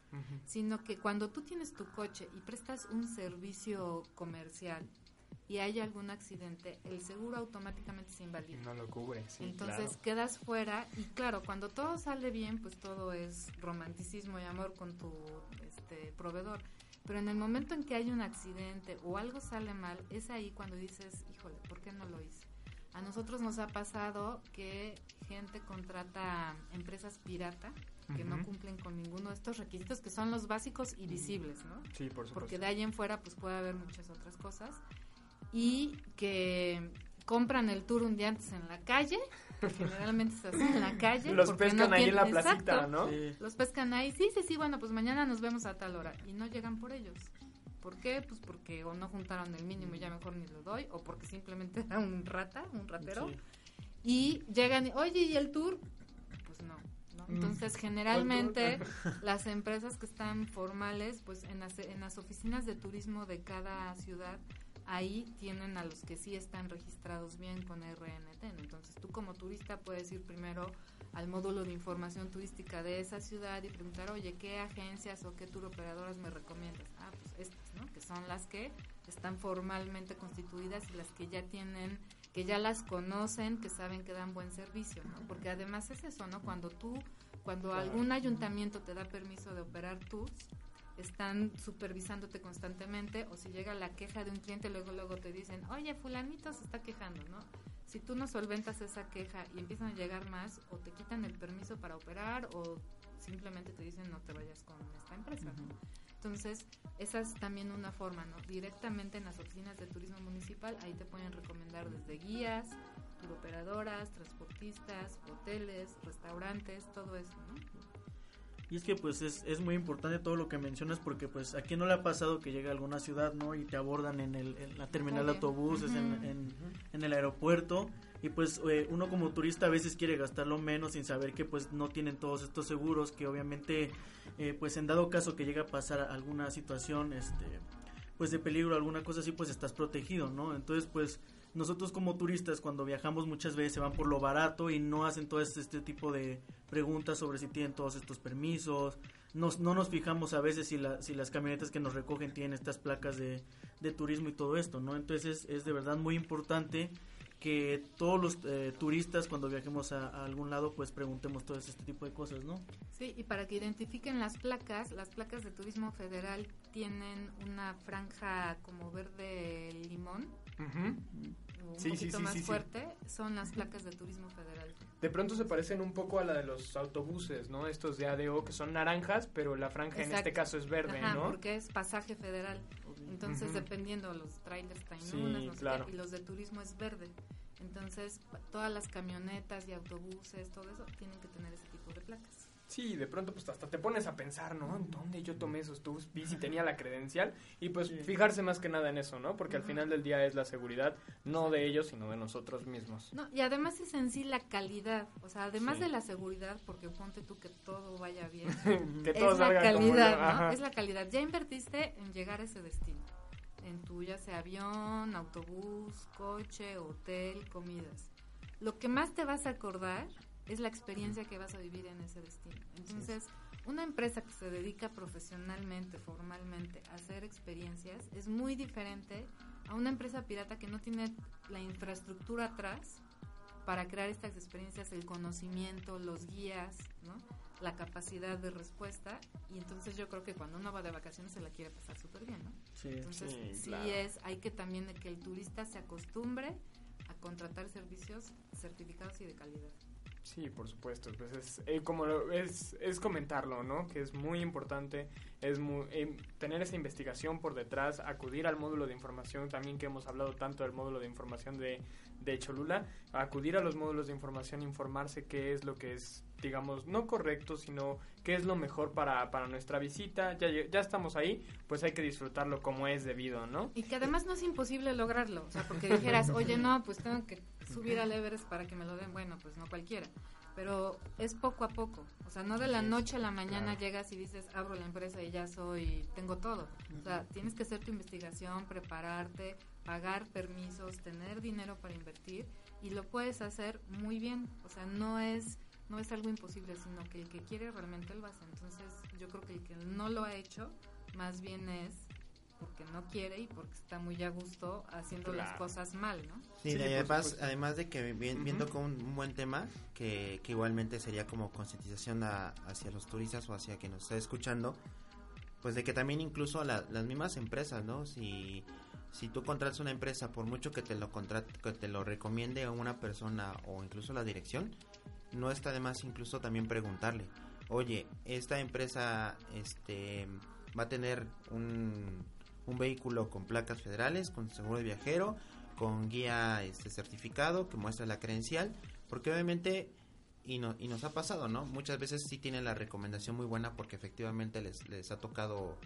sino que cuando tú tienes tu coche y prestas un servicio comercial y hay algún accidente, el seguro automáticamente se invalida. No lo cubre, sí, Entonces claro. quedas fuera y claro, cuando todo sale bien, pues todo es romanticismo y amor con tu este, proveedor. Pero en el momento en que hay un accidente o algo sale mal, es ahí cuando dices, híjole, ¿por qué no lo hice? A nosotros nos ha pasado que gente contrata empresas pirata que no cumplen con ninguno de estos requisitos que son los básicos y visibles, ¿no? Sí, por supuesto. porque de ahí en fuera pues puede haber muchas otras cosas y que compran el tour un día antes en la calle que generalmente se hace en la calle Los pescan no ahí en la placita, exacto, ¿no? Sí. los pescan ahí sí sí sí bueno pues mañana nos vemos a tal hora y no llegan por ellos ¿Por qué? Pues porque o no juntaron el mínimo y ya mejor ni lo doy, o porque simplemente era un rata, un ratero, Sí. y llegan y, oye, ¿y el tour? Pues no, no, ¿no? Entonces, generalmente [LAUGHS] las empresas que están formales, pues en las, en las oficinas de turismo de cada ciudad, ahí tienen a los que sí están registrados bien con RNT. Entonces, tú como turista puedes ir primero al módulo de información turística de esa ciudad y preguntar, oye, ¿qué agencias o qué tour operadoras me recomiendas? Ah, pues estas, ¿no? Que son las que están formalmente constituidas y las que ya tienen, que ya las conocen, que saben que dan buen servicio, ¿no? Porque además es eso, ¿no? Cuando tú, cuando algún ayuntamiento te da permiso de operar tours, están supervisándote constantemente o si llega la queja de un cliente, luego luego te dicen, oye, fulanito se está quejando, ¿no? Si tú no solventas esa queja y empiezan a llegar más, o te quitan el permiso para operar o simplemente te dicen no te vayas con esta empresa, ¿no? Entonces, esa es también una forma, ¿no? Directamente en las oficinas de turismo municipal, ahí te pueden recomendar desde guías, operadoras, transportistas, hoteles, restaurantes, todo eso, ¿no? Y es que pues es, es muy importante todo lo que mencionas porque pues a quién no le ha pasado que llega a alguna ciudad, ¿no? Y te abordan en, el, en la terminal de autobuses, en, en, en, el aeropuerto. Y pues eh, uno como turista a veces quiere gastarlo menos sin saber que pues no tienen todos estos seguros que obviamente eh, pues en dado caso que llega a pasar alguna situación este pues de peligro alguna cosa así pues estás protegido, ¿no? Entonces pues nosotros como turistas cuando viajamos muchas veces se van por lo barato y no hacen todo este, este tipo de preguntas sobre si tienen todos estos permisos. Nos, no nos fijamos a veces si, la, si las camionetas que nos recogen tienen estas placas de, de turismo y todo esto, ¿no? Entonces es, de verdad muy importante que todos los eh, turistas cuando viajemos a, a, algún lado pues preguntemos todo este tipo de cosas, ¿no? Sí, y para que identifiquen las placas, las placas de turismo federal tienen una franja como verde limón. Un Sí, sí, poquito sí, más sí, sí. fuerte son las placas de turismo federal. De pronto se parecen un poco a la de los autobuses, ¿no? Estos de ADO que son naranjas, pero la franja en este caso es verde, Ajá, ¿no? porque es pasaje federal. Entonces, dependiendo, los trailers traen Sí, unas, no sé qué, claro. y los de turismo es verde. Entonces, todas las camionetas y autobuses, todo eso, tienen que tener ese tipo de placas. Sí, de pronto pues hasta te pones a pensar, ¿no? ¿En dónde yo tomé esos tubos? Vi si tenía la credencial y pues fijarse más que nada en eso, ¿no? Porque al final del día es la seguridad, no de ellos, sino de nosotros mismos. No, y además es en sí la calidad, o sea, además Sí. de la seguridad, porque ponte tú que todo vaya bien, [LAUGHS] que todo es la como calidad, yo, ¿no? Es la calidad. Ya invertiste en llegar a ese destino, en tu ya sea avión, autobús, coche, hotel, comidas. Lo que más te vas a acordar es la experiencia que vas a vivir en ese destino. Entonces, una empresa que se dedica profesionalmente, formalmente a hacer experiencias es muy diferente a una empresa pirata que no tiene la infraestructura atrás para crear estas experiencias, el conocimiento, los guías, ¿no? la capacidad de respuesta y entonces yo creo que cuando uno va de vacaciones se la quiere pasar súper bien, ¿no? Sí. Entonces Sí, sí, claro. es, hay que también que el turista se acostumbre a contratar servicios certificados y de calidad. Sí, por supuesto. Pues es eh, como lo- es, es comentarlo, ¿no? Que es muy importante es mu- eh, tener esa investigación por detrás, acudir al módulo de información, también que hemos hablado tanto del módulo de información de, de Cholula, acudir a los módulos de información, informarse qué es lo que es, digamos, no correcto, sino qué es lo mejor para, para nuestra visita. Ya, ya estamos ahí, pues hay que disfrutarlo como es debido, ¿no? Y que además no es imposible lograrlo, o sea, porque [LAUGHS] dijeras, oye, no, pues tengo que subir al Everest para que me lo den, bueno, pues no cualquiera, pero es poco a poco, o sea, no de la noche a la mañana claro. llegas y dices, abro la empresa y ya soy, tengo todo, o sea, tienes que hacer tu investigación, prepararte, pagar permisos, tener dinero para invertir y lo puedes hacer muy bien, o sea, no es no es algo imposible, sino que el que quiere realmente lo hace. Entonces, yo creo que el que no lo ha hecho, más bien es porque no quiere y porque está muy a gusto haciendo las cosas mal, ¿no? Sí, Sí, y por además, supuesto. además de que bien, Ujú. tocó un, un buen tema, que, que igualmente sería como concientización a- hacia los turistas o hacia quien nos está escuchando, pues de que también incluso la- las mismas empresas, ¿no? Si, si tú contratas una empresa, por mucho que te lo contrat- que te lo recomiende a una persona o incluso la dirección, no está de más incluso también preguntarle, oye, esta empresa este va a tener un, un vehículo con placas federales, con seguro de viajero, con guía este certificado que muestra la credencial, porque obviamente y, no, y nos ha pasado, ¿no? Muchas veces sí tienen la recomendación muy buena porque efectivamente les, les ha tocado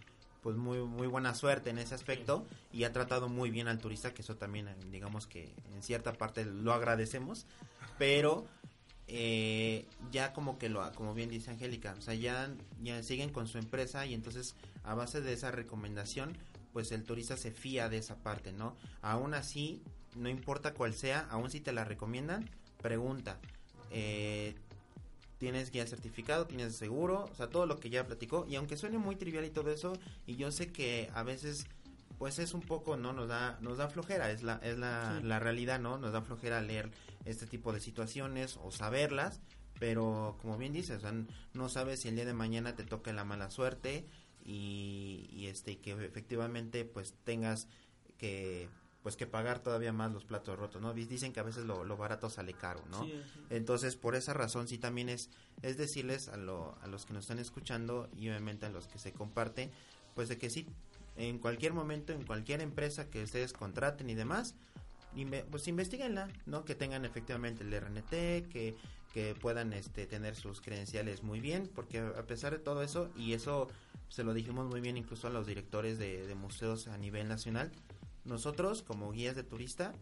pues muy muy buena suerte en ese aspecto y ha tratado muy bien al turista, que eso también eh, digamos que en cierta parte lo agradecemos, pero eh, ya como que lo, como bien dice Angélica, o sea, ya, ya siguen con su empresa y entonces a base de esa recomendación, pues el turista se fía de esa parte, ¿no? Aún así, no importa cuál sea, aún si te la recomiendan, pregunta, eh, tienes guía certificado, tienes seguro, o sea, todo lo que ya platicó, y aunque suene muy trivial y todo eso, y yo sé que a veces pues es un poco, ¿no? Nos da, nos da flojera, es la, es la, la realidad, ¿no? Nos da flojera leer este tipo de situaciones o saberlas, pero como bien dices, o sea, no sabes si el día de mañana te toca la mala suerte y, y este que efectivamente pues tengas que pues que pagar todavía más los platos rotos, ¿no? Dicen que a veces lo, lo barato sale caro, ¿no? Sí, sí. Entonces, por esa razón sí también es, es decirles a, lo, a los que nos están escuchando y obviamente a los que se comparten, pues de que sí, en cualquier momento, en cualquier empresa que ustedes contraten y demás, inve- pues investiguenla, ¿no? Que tengan efectivamente el RNT, que, que puedan este, tener sus credenciales muy bien, porque a pesar de todo eso, y eso se lo dijimos muy bien incluso a los directores de, de museos a nivel nacional, nosotros como guías de turista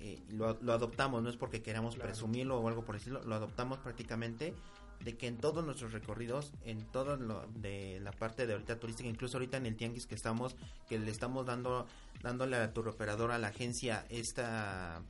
eh, lo, lo adoptamos, no es porque queramos Claro. presumirlo o algo por decirlo, lo adoptamos prácticamente de que en todos nuestros recorridos, en todo lo de la parte de ahorita turística, incluso ahorita en el tianguis que estamos, que le estamos dando, dándole a tu operador a la agencia esta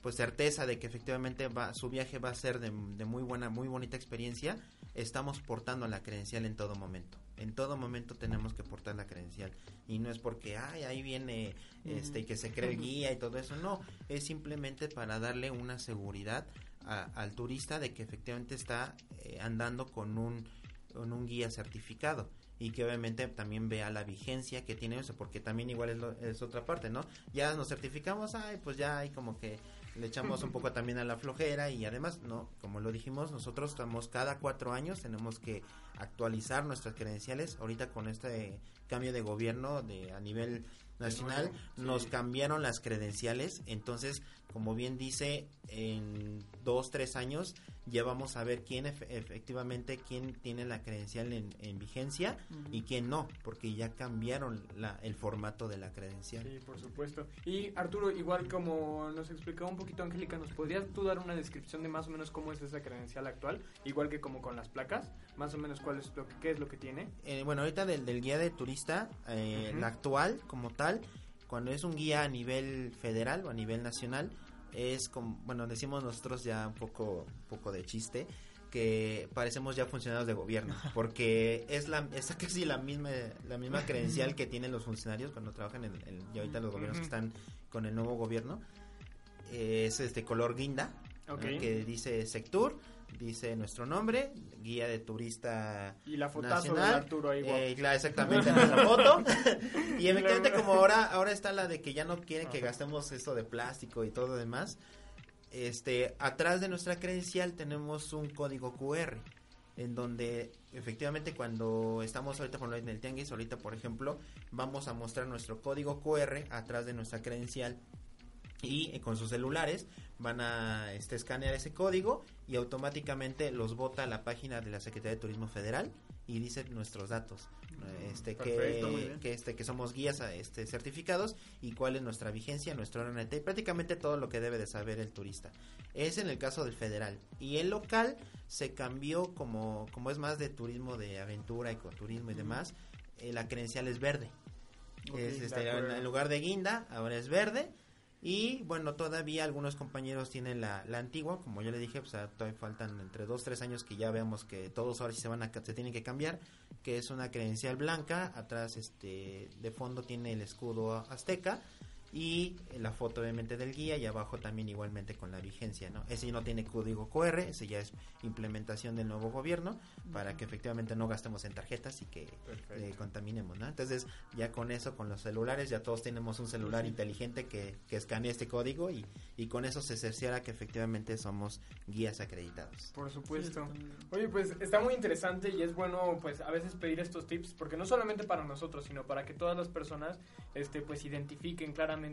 pues certeza de que efectivamente va, su viaje va a ser de, de muy buena, muy bonita experiencia, estamos portando la credencial en todo momento. En todo momento tenemos que portar la credencial. Y no es porque, ay, ahí viene este que se cree guía y todo eso. No, es simplemente para darle una seguridad a- al turista de que efectivamente está eh, andando con un, con un guía certificado y que obviamente también vea la vigencia que tiene eso, porque también igual es, lo- es otra parte, ¿no? Ya nos certificamos, ay, pues ya hay como que le echamos un poco también a la flojera y además, no, como lo dijimos, nosotros estamos cada cuatro años, tenemos que actualizar nuestras credenciales. Ahorita con este cambio de gobierno de a nivel nacional sí. nos cambiaron las credenciales, entonces, como bien dice, en dos, tres años ya vamos a ver quién efe- efectivamente, quién tiene la credencial en, en vigencia y quién no, porque ya cambiaron la, el formato de la credencial. Sí, por supuesto. Y Arturo, igual como nos explicaba un poquito Angélica, ¿nos podrías tú dar una descripción de más o menos cómo es esa credencial actual? Igual que como con las placas, más o menos cuál es lo que, qué es lo que tiene. Eh, bueno, ahorita del, del guía de turista, eh, la actual como tal, cuando es un guía a nivel federal o a nivel nacional, es como, bueno, decimos nosotros ya un poco, un poco de chiste, que parecemos ya funcionarios de gobierno, [LAUGHS] porque es la es casi la misma la misma credencial que tienen los funcionarios cuando trabajan en, en- y ahorita los gobiernos que están con el nuevo gobierno. Es este color guinda, ¿no? Ok. que dice Sectur, dice nuestro nombre, guía de turista Y la fotazo de nacional. Arturo ahí. Eh, claro, exactamente, nuestra foto. [LAUGHS] y efectivamente, como ahora, ahora está la de que ya no quieren que gastemos esto de plástico y todo lo demás. Este, atrás de nuestra credencial tenemos un código QR en donde efectivamente cuando estamos ahorita por en el tianguis, ahorita por ejemplo, vamos a mostrar nuestro código QR atrás de nuestra credencial y eh, con sus celulares van a este, escanear ese código y automáticamente los bota a la página de la Secretaría de Turismo Federal y dice nuestros datos este Perfecto, muy que, que este que somos guías este certificados y cuál es nuestra vigencia nuestro RNT y prácticamente todo lo que debe de saber el turista. Es en el caso del federal. Y el local se cambió como como es más de turismo de aventura ecoturismo y demás eh, la credencial es verde. Es, este, en lugar de guinda, ahora es verde. Y bueno, todavía algunos compañeros tienen la, la antigua, como yo le dije, pues todavía faltan entre dos, tres años que ya veamos que todos ahora sí se van a, se tienen que cambiar, que es una credencial blanca, atrás este, de fondo tiene el escudo azteca y la foto obviamente del guía y abajo también igualmente con la vigencia, ¿no? Ese no tiene código QR, ese ya es implementación del nuevo gobierno para que efectivamente no gastemos en tarjetas y que eh, contaminemos, ¿no? Entonces, ya con eso, con los celulares, ya todos tenemos un celular inteligente que, que escanea este código y, y con eso se cerciora que efectivamente somos guías acreditados. Por supuesto. Oye, pues está muy interesante y es bueno pues a veces pedir estos tips porque no solamente para nosotros, sino para que todas las personas este pues identifiquen claramente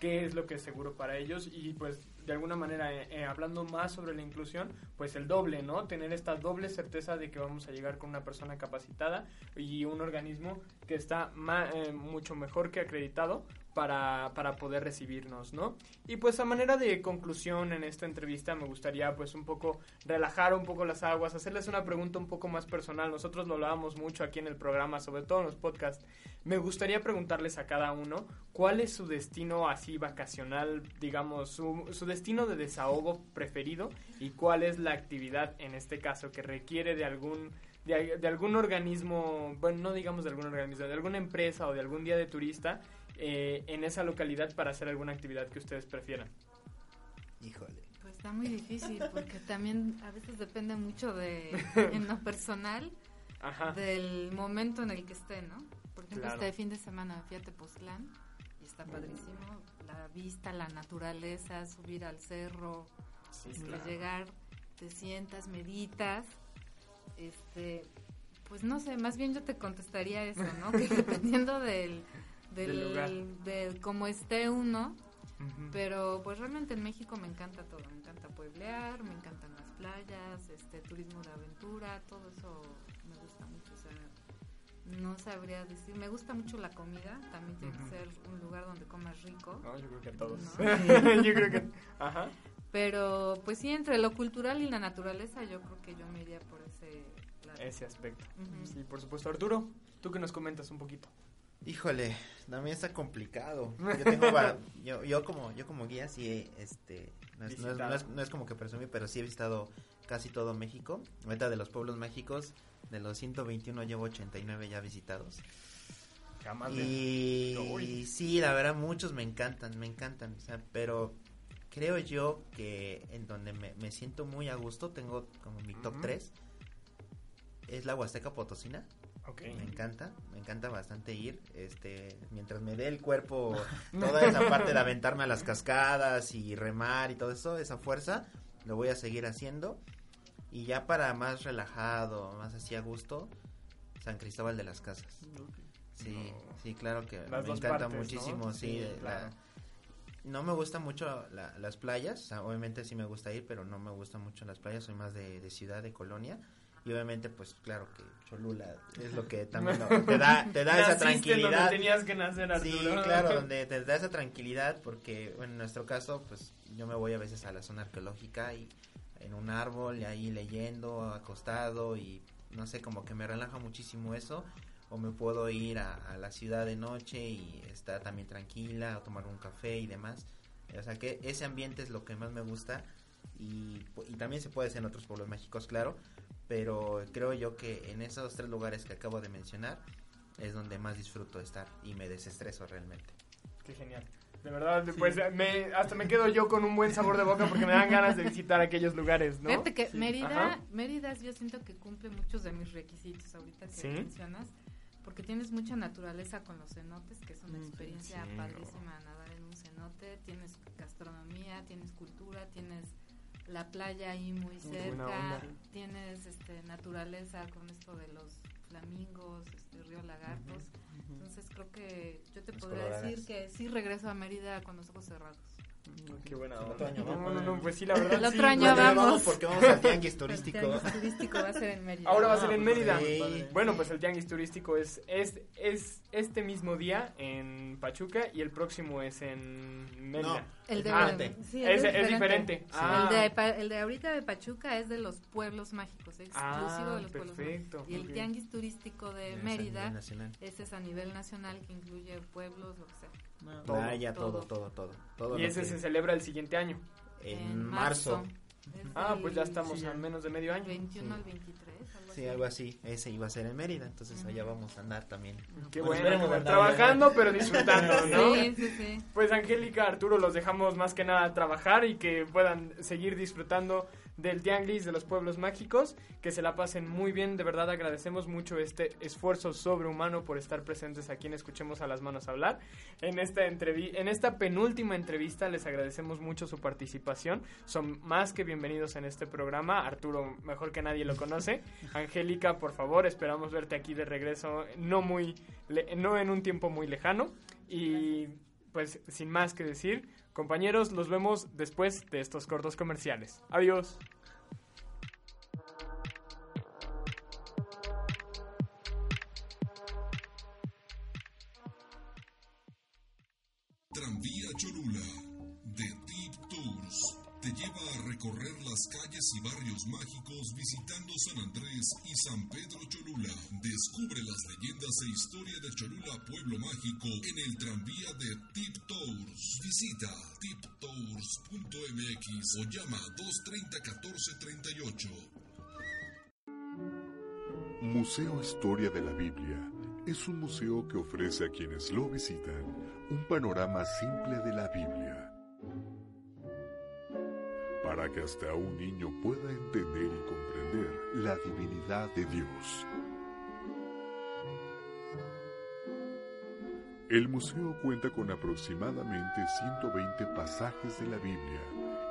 qué es lo que es seguro para ellos y pues de alguna manera eh, eh, hablando más sobre la inclusión, pues el doble, ¿no? Tener esta doble certeza de que vamos a llegar con una persona capacitada y un organismo que está eh, mucho mejor que acreditado para, para poder recibirnos, ¿no? Y pues a manera de conclusión en esta entrevista me gustaría pues un poco relajar un poco las aguas, hacerles una pregunta un poco más personal. Nosotros lo hablábamos mucho aquí en el programa, sobre todo en los podcasts. Me gustaría preguntarles a cada uno cuál es su destino así vacacional, digamos, su destino de desahogo preferido y cuál es la actividad en este caso que requiere de algún de, de algún organismo, bueno, no digamos de algún organismo, de alguna empresa o de algún día de turista eh, en esa localidad para hacer alguna actividad que ustedes prefieran. Híjole. Pues está muy difícil porque también a veces depende mucho de, [LAUGHS] en lo personal, Ajá. del momento en el que esté, ¿no? Por ejemplo, Claro. este fin de semana fui a Tepoztlán está padrísimo. La vista, la naturaleza, subir al cerro, Sí, este, claro. llegar, te sientas, meditas. Este, pues no sé, más bien yo te contestaría eso, ¿no? Que [LAUGHS] dependiendo del, del, Del lugar. de cómo esté uno, pero pues realmente en México me encanta todo, me encanta pueblear, me encantan las playas, este turismo de aventura, todo eso no sabría decir, me gusta mucho la comida, también tiene que ser un lugar donde comas rico, No, yo creo que a todos. No. [LAUGHS] yo creo que. Ajá. pero pues sí, entre lo cultural y la naturaleza yo creo que yo me iría por ese lado. Ese aspecto. Ujú. Sí, por supuesto. Arturo, tú que nos comentas un poquito. Híjole, también está complicado. Yo tengo yo, yo como yo como guía sí este no es, no es- no es- no es como que presumir, pero sí he visitado casi todo México. Ahorita de los pueblos mágicos, de los 121 llevo 89 ya visitados. Jamás Y sí, la verdad muchos me encantan, me encantan, o sea, pero creo yo que en donde me, me siento muy a gusto, tengo como mi top. 3, es la Huasteca Potosina. Ok. Me encanta, me encanta bastante ir, este, mientras me dé el cuerpo toda esa parte de aventarme a las cascadas y remar y todo eso, esa fuerza, lo voy a seguir haciendo. Y ya para más relajado, más así a gusto, San Cristóbal de las Casas. Sí, No. sí, claro que Las me encanta partes, muchísimo, ¿no? sí. Sí, claro. la- no me gusta mucho la- las playas, o sea, obviamente sí me gusta ir, pero no me gusta mucho las playas, soy más de, de ciudad, de colonia. Y obviamente, pues claro que Cholula es lo que también [LAUGHS] lo- te da, te da esa tranquilidad. donde tenías que nacer, Arturo. Sí, claro, [LAUGHS] donde te da esa tranquilidad porque en nuestro caso, pues yo me voy a veces a la zona arqueológica y en un árbol y ahí leyendo, acostado y no sé, como que me relaja muchísimo eso. O me puedo ir a, a la ciudad de noche y estar también tranquila, o tomar un café y demás. O sea que ese ambiente es lo que más me gusta y, y también se puede hacer en otros pueblos mágicos, claro. Pero creo yo que en esos tres lugares que acabo de mencionar es donde más disfruto estar y me desestreso realmente. Qué genial. De verdad, pues me, hasta me quedo yo con un buen sabor de boca porque me dan ganas de visitar aquellos lugares, ¿no? Fíjate que Sí. Mérida, Ajá. Mérida yo siento que cumple muchos de mis requisitos ahorita que ¿Sí? mencionas, porque tienes mucha naturaleza con los cenotes, que es una Mm, experiencia sí, padrísima nadar en un cenote, tienes gastronomía, tienes cultura, tienes la playa ahí muy cerca, tienes este naturaleza con esto de los flamingos, este río lagartos. Entonces creo que yo te Los podría coloradas. decir que sí regreso a Mérida con los ojos cerrados. Qué buena El onda. otro año No, vamos. no, no, pues sí, la verdad. El sí, otro año Bueno, vamos. porque vamos al tianguis El turístico. tianguis turístico va a ser en Mérida. Ahora va a ser Ah, en pues, Mérida. sí. Bueno, pues el tianguis turístico es, es, es este mismo día en Pachuca y el próximo es en Mérida. El de, Ah, sí, el es- diferente. Ah. El, de, pa- el de ahorita de Pachuca es de los pueblos mágicos, exclusivo Ah, de los pueblos perfecto, mágicos. Y el tianguis turístico de Mérida, ese es a nivel nacional que incluye pueblos, lo que sea. No. Todo, Playa, todo, todo. todo, todo. todo Y ese que- se celebra el siguiente año. en marzo. Es Ah, pues ya estamos sí, a menos de medio año. 21 Sí. al 23, algo Sí, así. algo así. Ese iba a ser en Mérida, entonces allá vamos a andar también. Qué Bueno, bueno, como andar trabajando pero disfrutando, [LAUGHS] ¿no? Sí, sí, sí. Pues Angélica, Arturo, los dejamos más que nada trabajar y que puedan seguir disfrutando del tianguis de los pueblos mágicos, que se la pasen muy bien, de verdad agradecemos mucho este esfuerzo sobrehumano por estar presentes aquí en Escuchemos a las Manos Hablar. En esta, entrevi en esta penúltima entrevista les agradecemos mucho su participación, son más que bienvenidos en este programa, Arturo mejor que nadie lo conoce, [LAUGHS] Angélica, por favor, esperamos verte aquí de regreso, no, muy no en un tiempo muy lejano, y pues sin más que decir, compañeros, los vemos después de estos cortos comerciales. Adiós. Tranvía Cholula de Deep Tours te lleva a recorrer las calles y barrios mágicos visitando San Andrés y San Pedro Cholula. Descubre las leyendas e historia de Cholula Pueblo Mágico en el tranvía de Tip Tours. Visita tiptours.mx o llama 230 1438. Museo Historia de la Biblia es un museo que ofrece a quienes lo visitan un panorama simple de la Biblia para que hasta un niño pueda entender y comprender la divinidad de Dios. El museo cuenta con aproximadamente 120 pasajes de la Biblia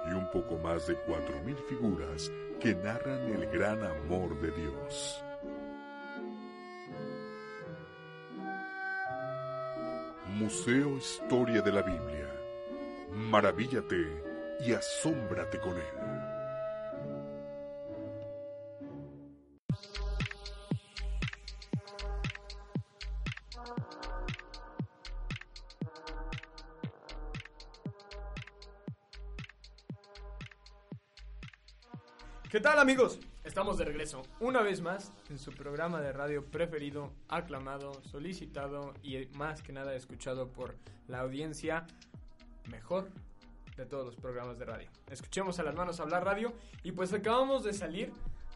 y un poco más de 4.000 figuras que narran el gran amor de Dios. Museo Historia de la Biblia. Maravíllate y asómbrate con él. ¿Qué tal amigos? Estamos de regreso una vez más en su programa de radio preferido, aclamado, solicitado y más que nada escuchado por la audiencia mejor de todos los programas de radio. Escuchemos a las manos hablar radio y pues acabamos de salir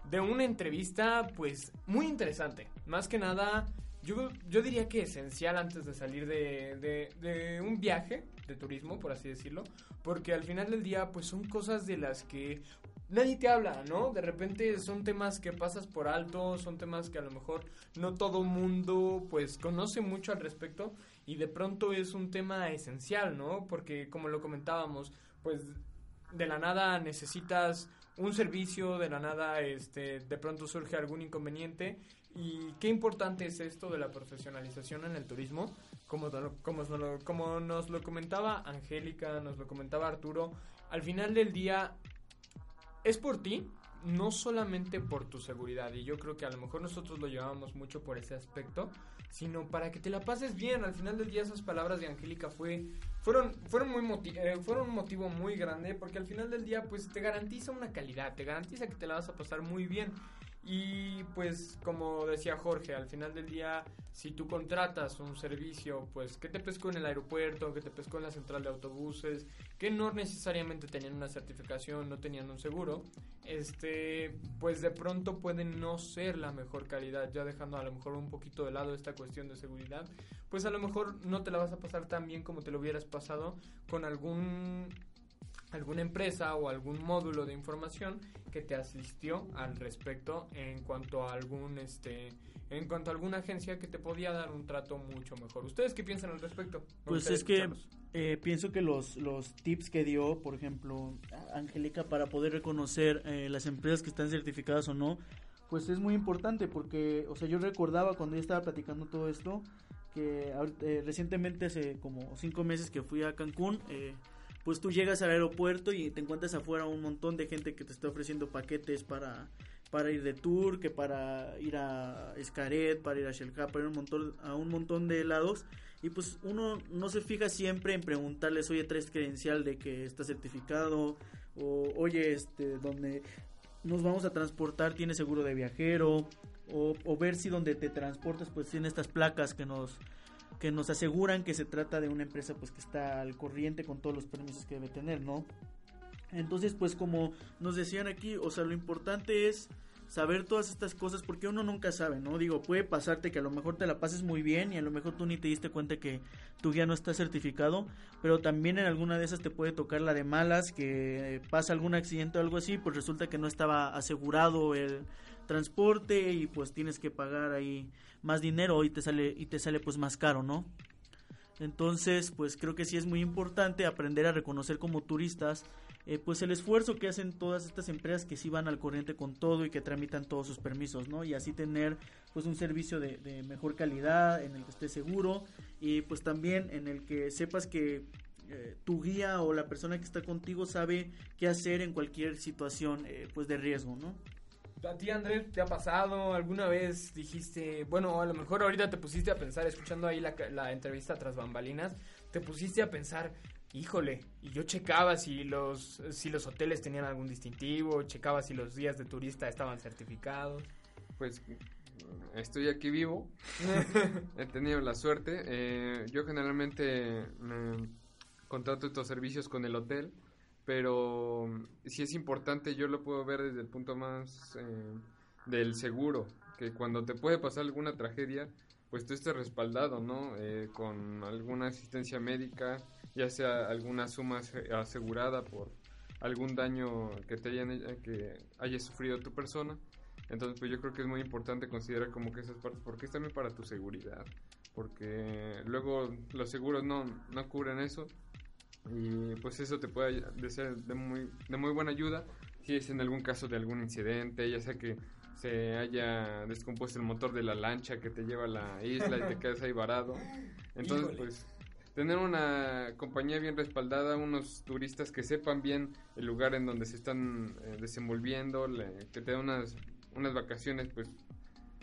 de una entrevista pues muy interesante. Más que nada, yo, yo diría que esencial antes de salir de, de, de un viaje de turismo, por así decirlo, porque al final del día pues son cosas de las que nadie te habla, ¿no? De repente son temas que pasas por alto, son temas que a lo mejor no todo mundo pues conoce mucho al respecto y de pronto es un tema esencial, ¿no? Porque como lo comentábamos, pues de la nada necesitas un servicio, de la nada este de pronto surge algún inconveniente y qué importante es esto de la profesionalización en el turismo, como, como, como nos lo comentaba Angélica, nos lo comentaba Arturo, al final del día es por ti, no solamente por tu seguridad, y yo creo que a lo mejor nosotros lo llevamos mucho por ese aspecto, sino para que te la pases bien. Al final del día esas palabras de Angélica fue, fueron, fueron, muy eh, fueron un motivo muy grande, porque al final del día pues te garantiza una calidad, te garantiza que te la vas a pasar muy bien. Y pues como decía Jorge, al final del día, si tú contratas un servicio, pues que te pescó en el aeropuerto, que te pescó en la central de autobuses, que no necesariamente tenían una certificación, no tenían un seguro, este, pues de pronto pueden no ser la mejor calidad, ya dejando a lo mejor un poquito de lado esta cuestión de seguridad, pues a lo mejor no te la vas a pasar tan bien como te lo hubieras pasado con algún alguna empresa o algún módulo de información que te asistió al respecto en cuanto a algún este en cuanto a alguna agencia que te podía dar un trato mucho mejor. ¿Ustedes qué piensan al respecto? Pues es que eh, pienso que los, los tips que dio, por ejemplo, Angélica, para poder reconocer eh, las empresas que están certificadas o no, pues es muy importante porque, o sea, yo recordaba cuando yo estaba platicando todo esto, que eh, recientemente hace como cinco meses que fui a Cancún, eh, pues tú llegas al aeropuerto y te encuentras afuera un montón de gente que te está ofreciendo paquetes para, para ir de tour, que para ir a Escaret, para ir a Shelka, para ir un montón, a un montón de lados. Y pues uno no se fija siempre en preguntarles, oye, traes credencial de que está certificado, o oye, este, donde nos vamos a transportar tiene seguro de viajero, o, o ver si donde te transportas pues tiene estas placas que nos que nos aseguran que se trata de una empresa pues que está al corriente con todos los permisos que debe tener, ¿no? Entonces, pues como nos decían aquí, o sea, lo importante es saber todas estas cosas porque uno nunca sabe, ¿no? Digo, puede pasarte que a lo mejor te la pases muy bien y a lo mejor tú ni te diste cuenta que tu guía no está certificado, pero también en alguna de esas te puede tocar la de malas, que pasa algún accidente o algo así, pues resulta que no estaba asegurado el transporte y pues tienes que pagar ahí más dinero y te sale y te sale pues más caro, ¿no? Entonces, pues creo que sí es muy importante aprender a reconocer como turistas eh, pues el esfuerzo que hacen todas estas empresas que sí van al corriente con todo y que tramitan todos sus permisos, ¿no? Y así tener pues un servicio de, mejor calidad, en el que estés seguro y pues también en el que sepas que eh, tu guía o la persona que está contigo sabe qué hacer en cualquier situación eh, pues de riesgo, ¿no? ¿A ti, Andrés, te ha pasado alguna vez dijiste, bueno, a lo mejor ahorita te pusiste a pensar escuchando ahí la, la entrevista tras bambalinas, te pusiste a pensar, híjole, y yo checaba si los, si los hoteles tenían algún distintivo, checaba si los días de turista estaban certificados. Pues estoy aquí vivo, [LAUGHS] he tenido la suerte. Eh, yo generalmente me contrato estos servicios con el hotel, pero si es importante, yo lo puedo ver desde el punto más eh, del seguro, que cuando te puede pasar alguna tragedia, pues tú estés respaldado, ¿no? Eh, con alguna asistencia médica, ya sea alguna suma asegurada por algún daño que te hayan, que haya sufrido tu persona. Entonces, pues yo creo que es muy importante considerar como que esas partes, porque es también para tu seguridad, porque luego los seguros no, no cubren eso y pues eso te puede ser de muy, de muy buena ayuda si es en algún caso de algún incidente, ya sea que se haya descompuesto el motor de la lancha que te lleva a la isla y te [LAUGHS] quedas ahí varado. Entonces, pues tener una compañía bien respaldada, unos turistas que sepan bien el lugar en donde se están eh, desenvolviendo, que te den unas, unas vacaciones pues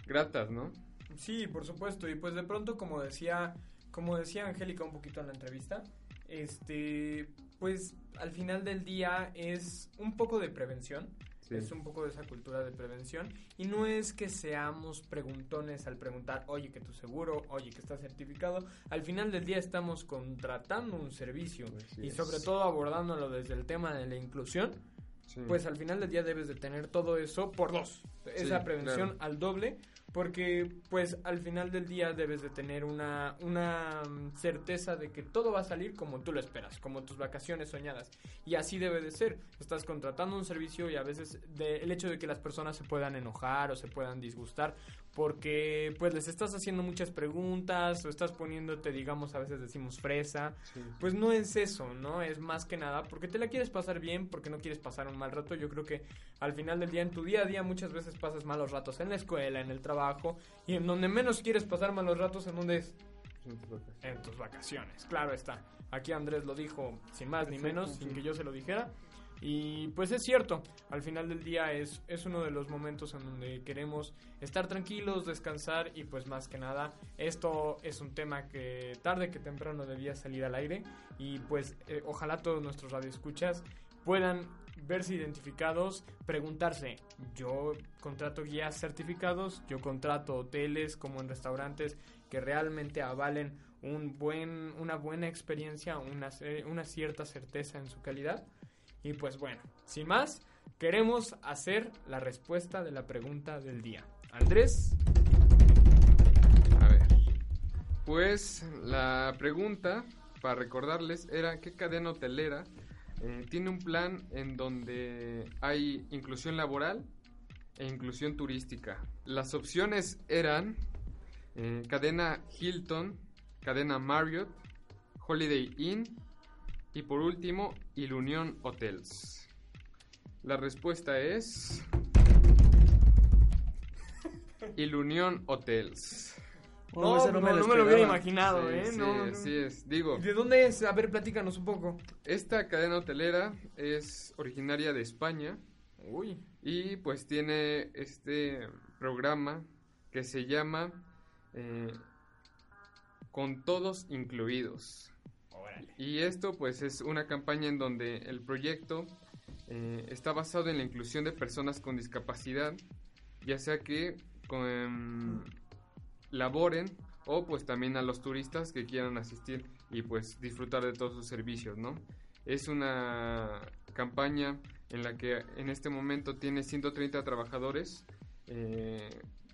gratas, ¿no? Sí, por supuesto, y pues de pronto como decía, como decía Angélica un poquito en la entrevista, este, pues al final del día es un poco de prevención. Es un poco de esa cultura de prevención. Y no es que seamos preguntones al preguntar, oye, que tu seguro, oye, que está certificado. Al final del día estamos contratando un servicio. y sobre todo abordándolo desde el tema de la inclusión. Pues al final del día debes de tener todo eso por dos. Esa prevención al doble porque pues al final del día debes de tener una, una mm, certeza de que todo va a salir como tú lo esperas, como tus vacaciones soñadas. Y así debe de ser. Estás contratando un servicio y a veces el hecho de que las personas se puedan enojar o se puedan disgustar porque pues les estás haciendo muchas preguntas o estás poniéndote, digamos, a veces decimos fresa, pues no es eso, ¿no? Es más que nada porque te la quieres pasar bien, porque no quieres pasar un mal rato. Yo creo que al final del día, en tu día a día, muchas veces pasas malos ratos en la escuela, en el trabajo, y en donde menos quieres pasar malos ratos, en donde es... En tus vacaciones, claro está. Aquí Andrés lo dijo sin más ni menos, sin que yo se lo dijera. Y pues es cierto, al final del día es, es uno de los momentos en donde queremos estar tranquilos, descansar y pues más que nada esto es un tema que tarde que temprano debía salir al aire y pues eh, ojalá todos nuestros radioescuchas puedan verse identificados, preguntarse, yo contrato guías certificados, yo contrato hoteles como en restaurantes que realmente avalen un buen, una buena experiencia, una, una cierta certeza en su calidad. Y pues bueno, sin más, queremos hacer la respuesta de la pregunta del día. Andrés. A ver. Pues la pregunta, para recordarles, era qué cadena hotelera eh, tiene un plan en donde hay inclusión laboral e inclusión turística. Las opciones eran eh, cadena Hilton, cadena Marriott, Holiday Inn y por último, Ilunion Hotels. La respuesta es... Ilunion Hotels. No, no, me, lo, hubiera imaginado, ¿eh? Sí, así es. Digo. ¿De dónde es? A ver, platícanos un poco. Esta cadena hotelera es originaria de España. Uy. Y pues tiene este programa que se llama eh, Con Todos Incluidos. Y esto pues es una campaña en donde el proyecto eh, está basado en la inclusión de personas con discapacidad, ya sea que laboren o pues también a los turistas que quieran asistir y pues disfrutar de todos sus servicios, ¿no? Es una campaña en la que en este momento tiene 130 trabajadores eh,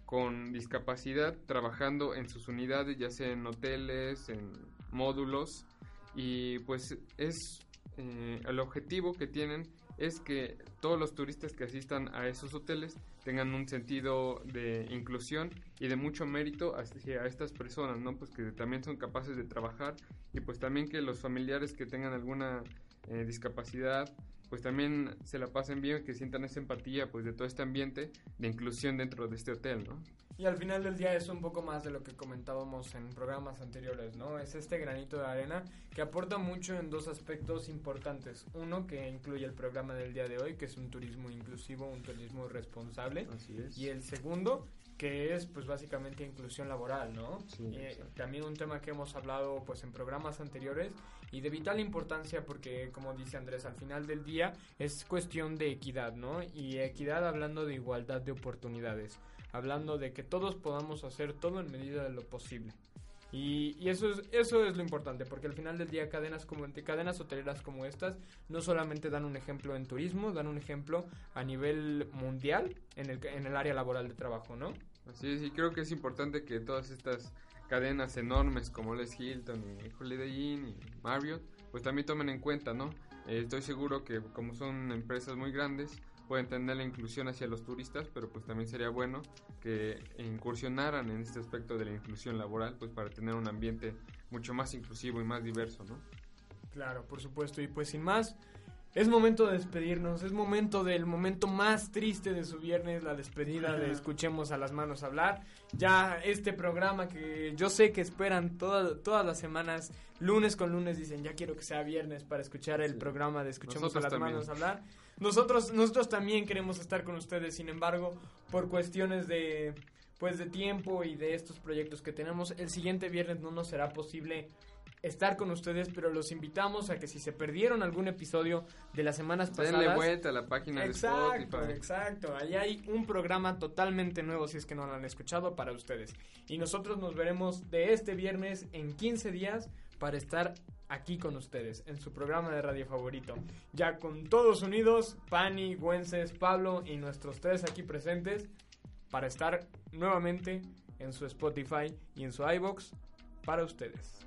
con discapacidad trabajando en sus unidades, ya sea en hoteles, en módulos y pues es eh, el objetivo que tienen es que todos los turistas que asistan a esos hoteles tengan un sentido de inclusión y de mucho mérito hacia estas personas, ¿no? Pues que también son capaces de trabajar y pues también que los familiares que tengan alguna eh, discapacidad pues también se la pasen bien, que sientan esa empatía pues de todo este ambiente de inclusión dentro de este hotel, ¿no? Y al final del día es un poco más de lo que comentábamos en programas anteriores, ¿no? Es este granito de arena que aporta mucho en dos aspectos importantes. Uno, que incluye el programa del día de hoy, que es un turismo inclusivo, un turismo responsable. Así es. Y el segundo, que es pues básicamente inclusión laboral, ¿no? Sí, Eh, también un tema que hemos hablado pues en programas anteriores y de vital importancia porque como dice Andrés, al final del día es cuestión de equidad, ¿no? Y equidad hablando de igualdad de oportunidades, hablando de que todos podamos hacer todo en medida de lo posible. Y, y eso es eso es lo importante, porque al final del día cadenas como cadenas hoteleras como estas no solamente dan un ejemplo en turismo, dan un ejemplo a nivel mundial en el, en el área laboral de trabajo, ¿no? Así es, y creo que es importante que todas estas cadenas enormes como Les Hilton y Holiday Inn y Marriott, pues también tomen en cuenta, ¿no? Eh, estoy seguro que como son empresas muy grandes, pueden tener la inclusión hacia los turistas, pero pues también sería bueno que incursionaran en este aspecto de la inclusión laboral, pues para tener un ambiente mucho más inclusivo y más diverso, ¿no? Claro, por supuesto. Y pues sin más, es momento de despedirnos. Es momento del momento más triste de su viernes, la despedida de Escuchemos a las manos hablar. Ya este programa que yo sé que esperan toda- todas las semanas, lunes con lunes, dicen ya quiero que sea viernes para escuchar el programa de Escuchemos Nosotros a las también. manos hablar. Nosotros, nosotros también queremos estar con ustedes, sin embargo, por cuestiones de pues de tiempo y de estos proyectos que tenemos, el siguiente viernes no nos será posible estar con ustedes, pero los invitamos a que si se perdieron algún episodio de las semanas pasadas, Denle vuelta a la página Exacto, de Spotify. exacto. Ahí hay un programa totalmente nuevo si es que no lo han escuchado para ustedes. Y nosotros nos veremos de este viernes en 15 días para estar aquí con ustedes en su programa de radio favorito. Ya con todos unidos, Pani, Güences, Pablo y nuestros tres aquí presentes para estar nuevamente en su Spotify y en su iBox para ustedes.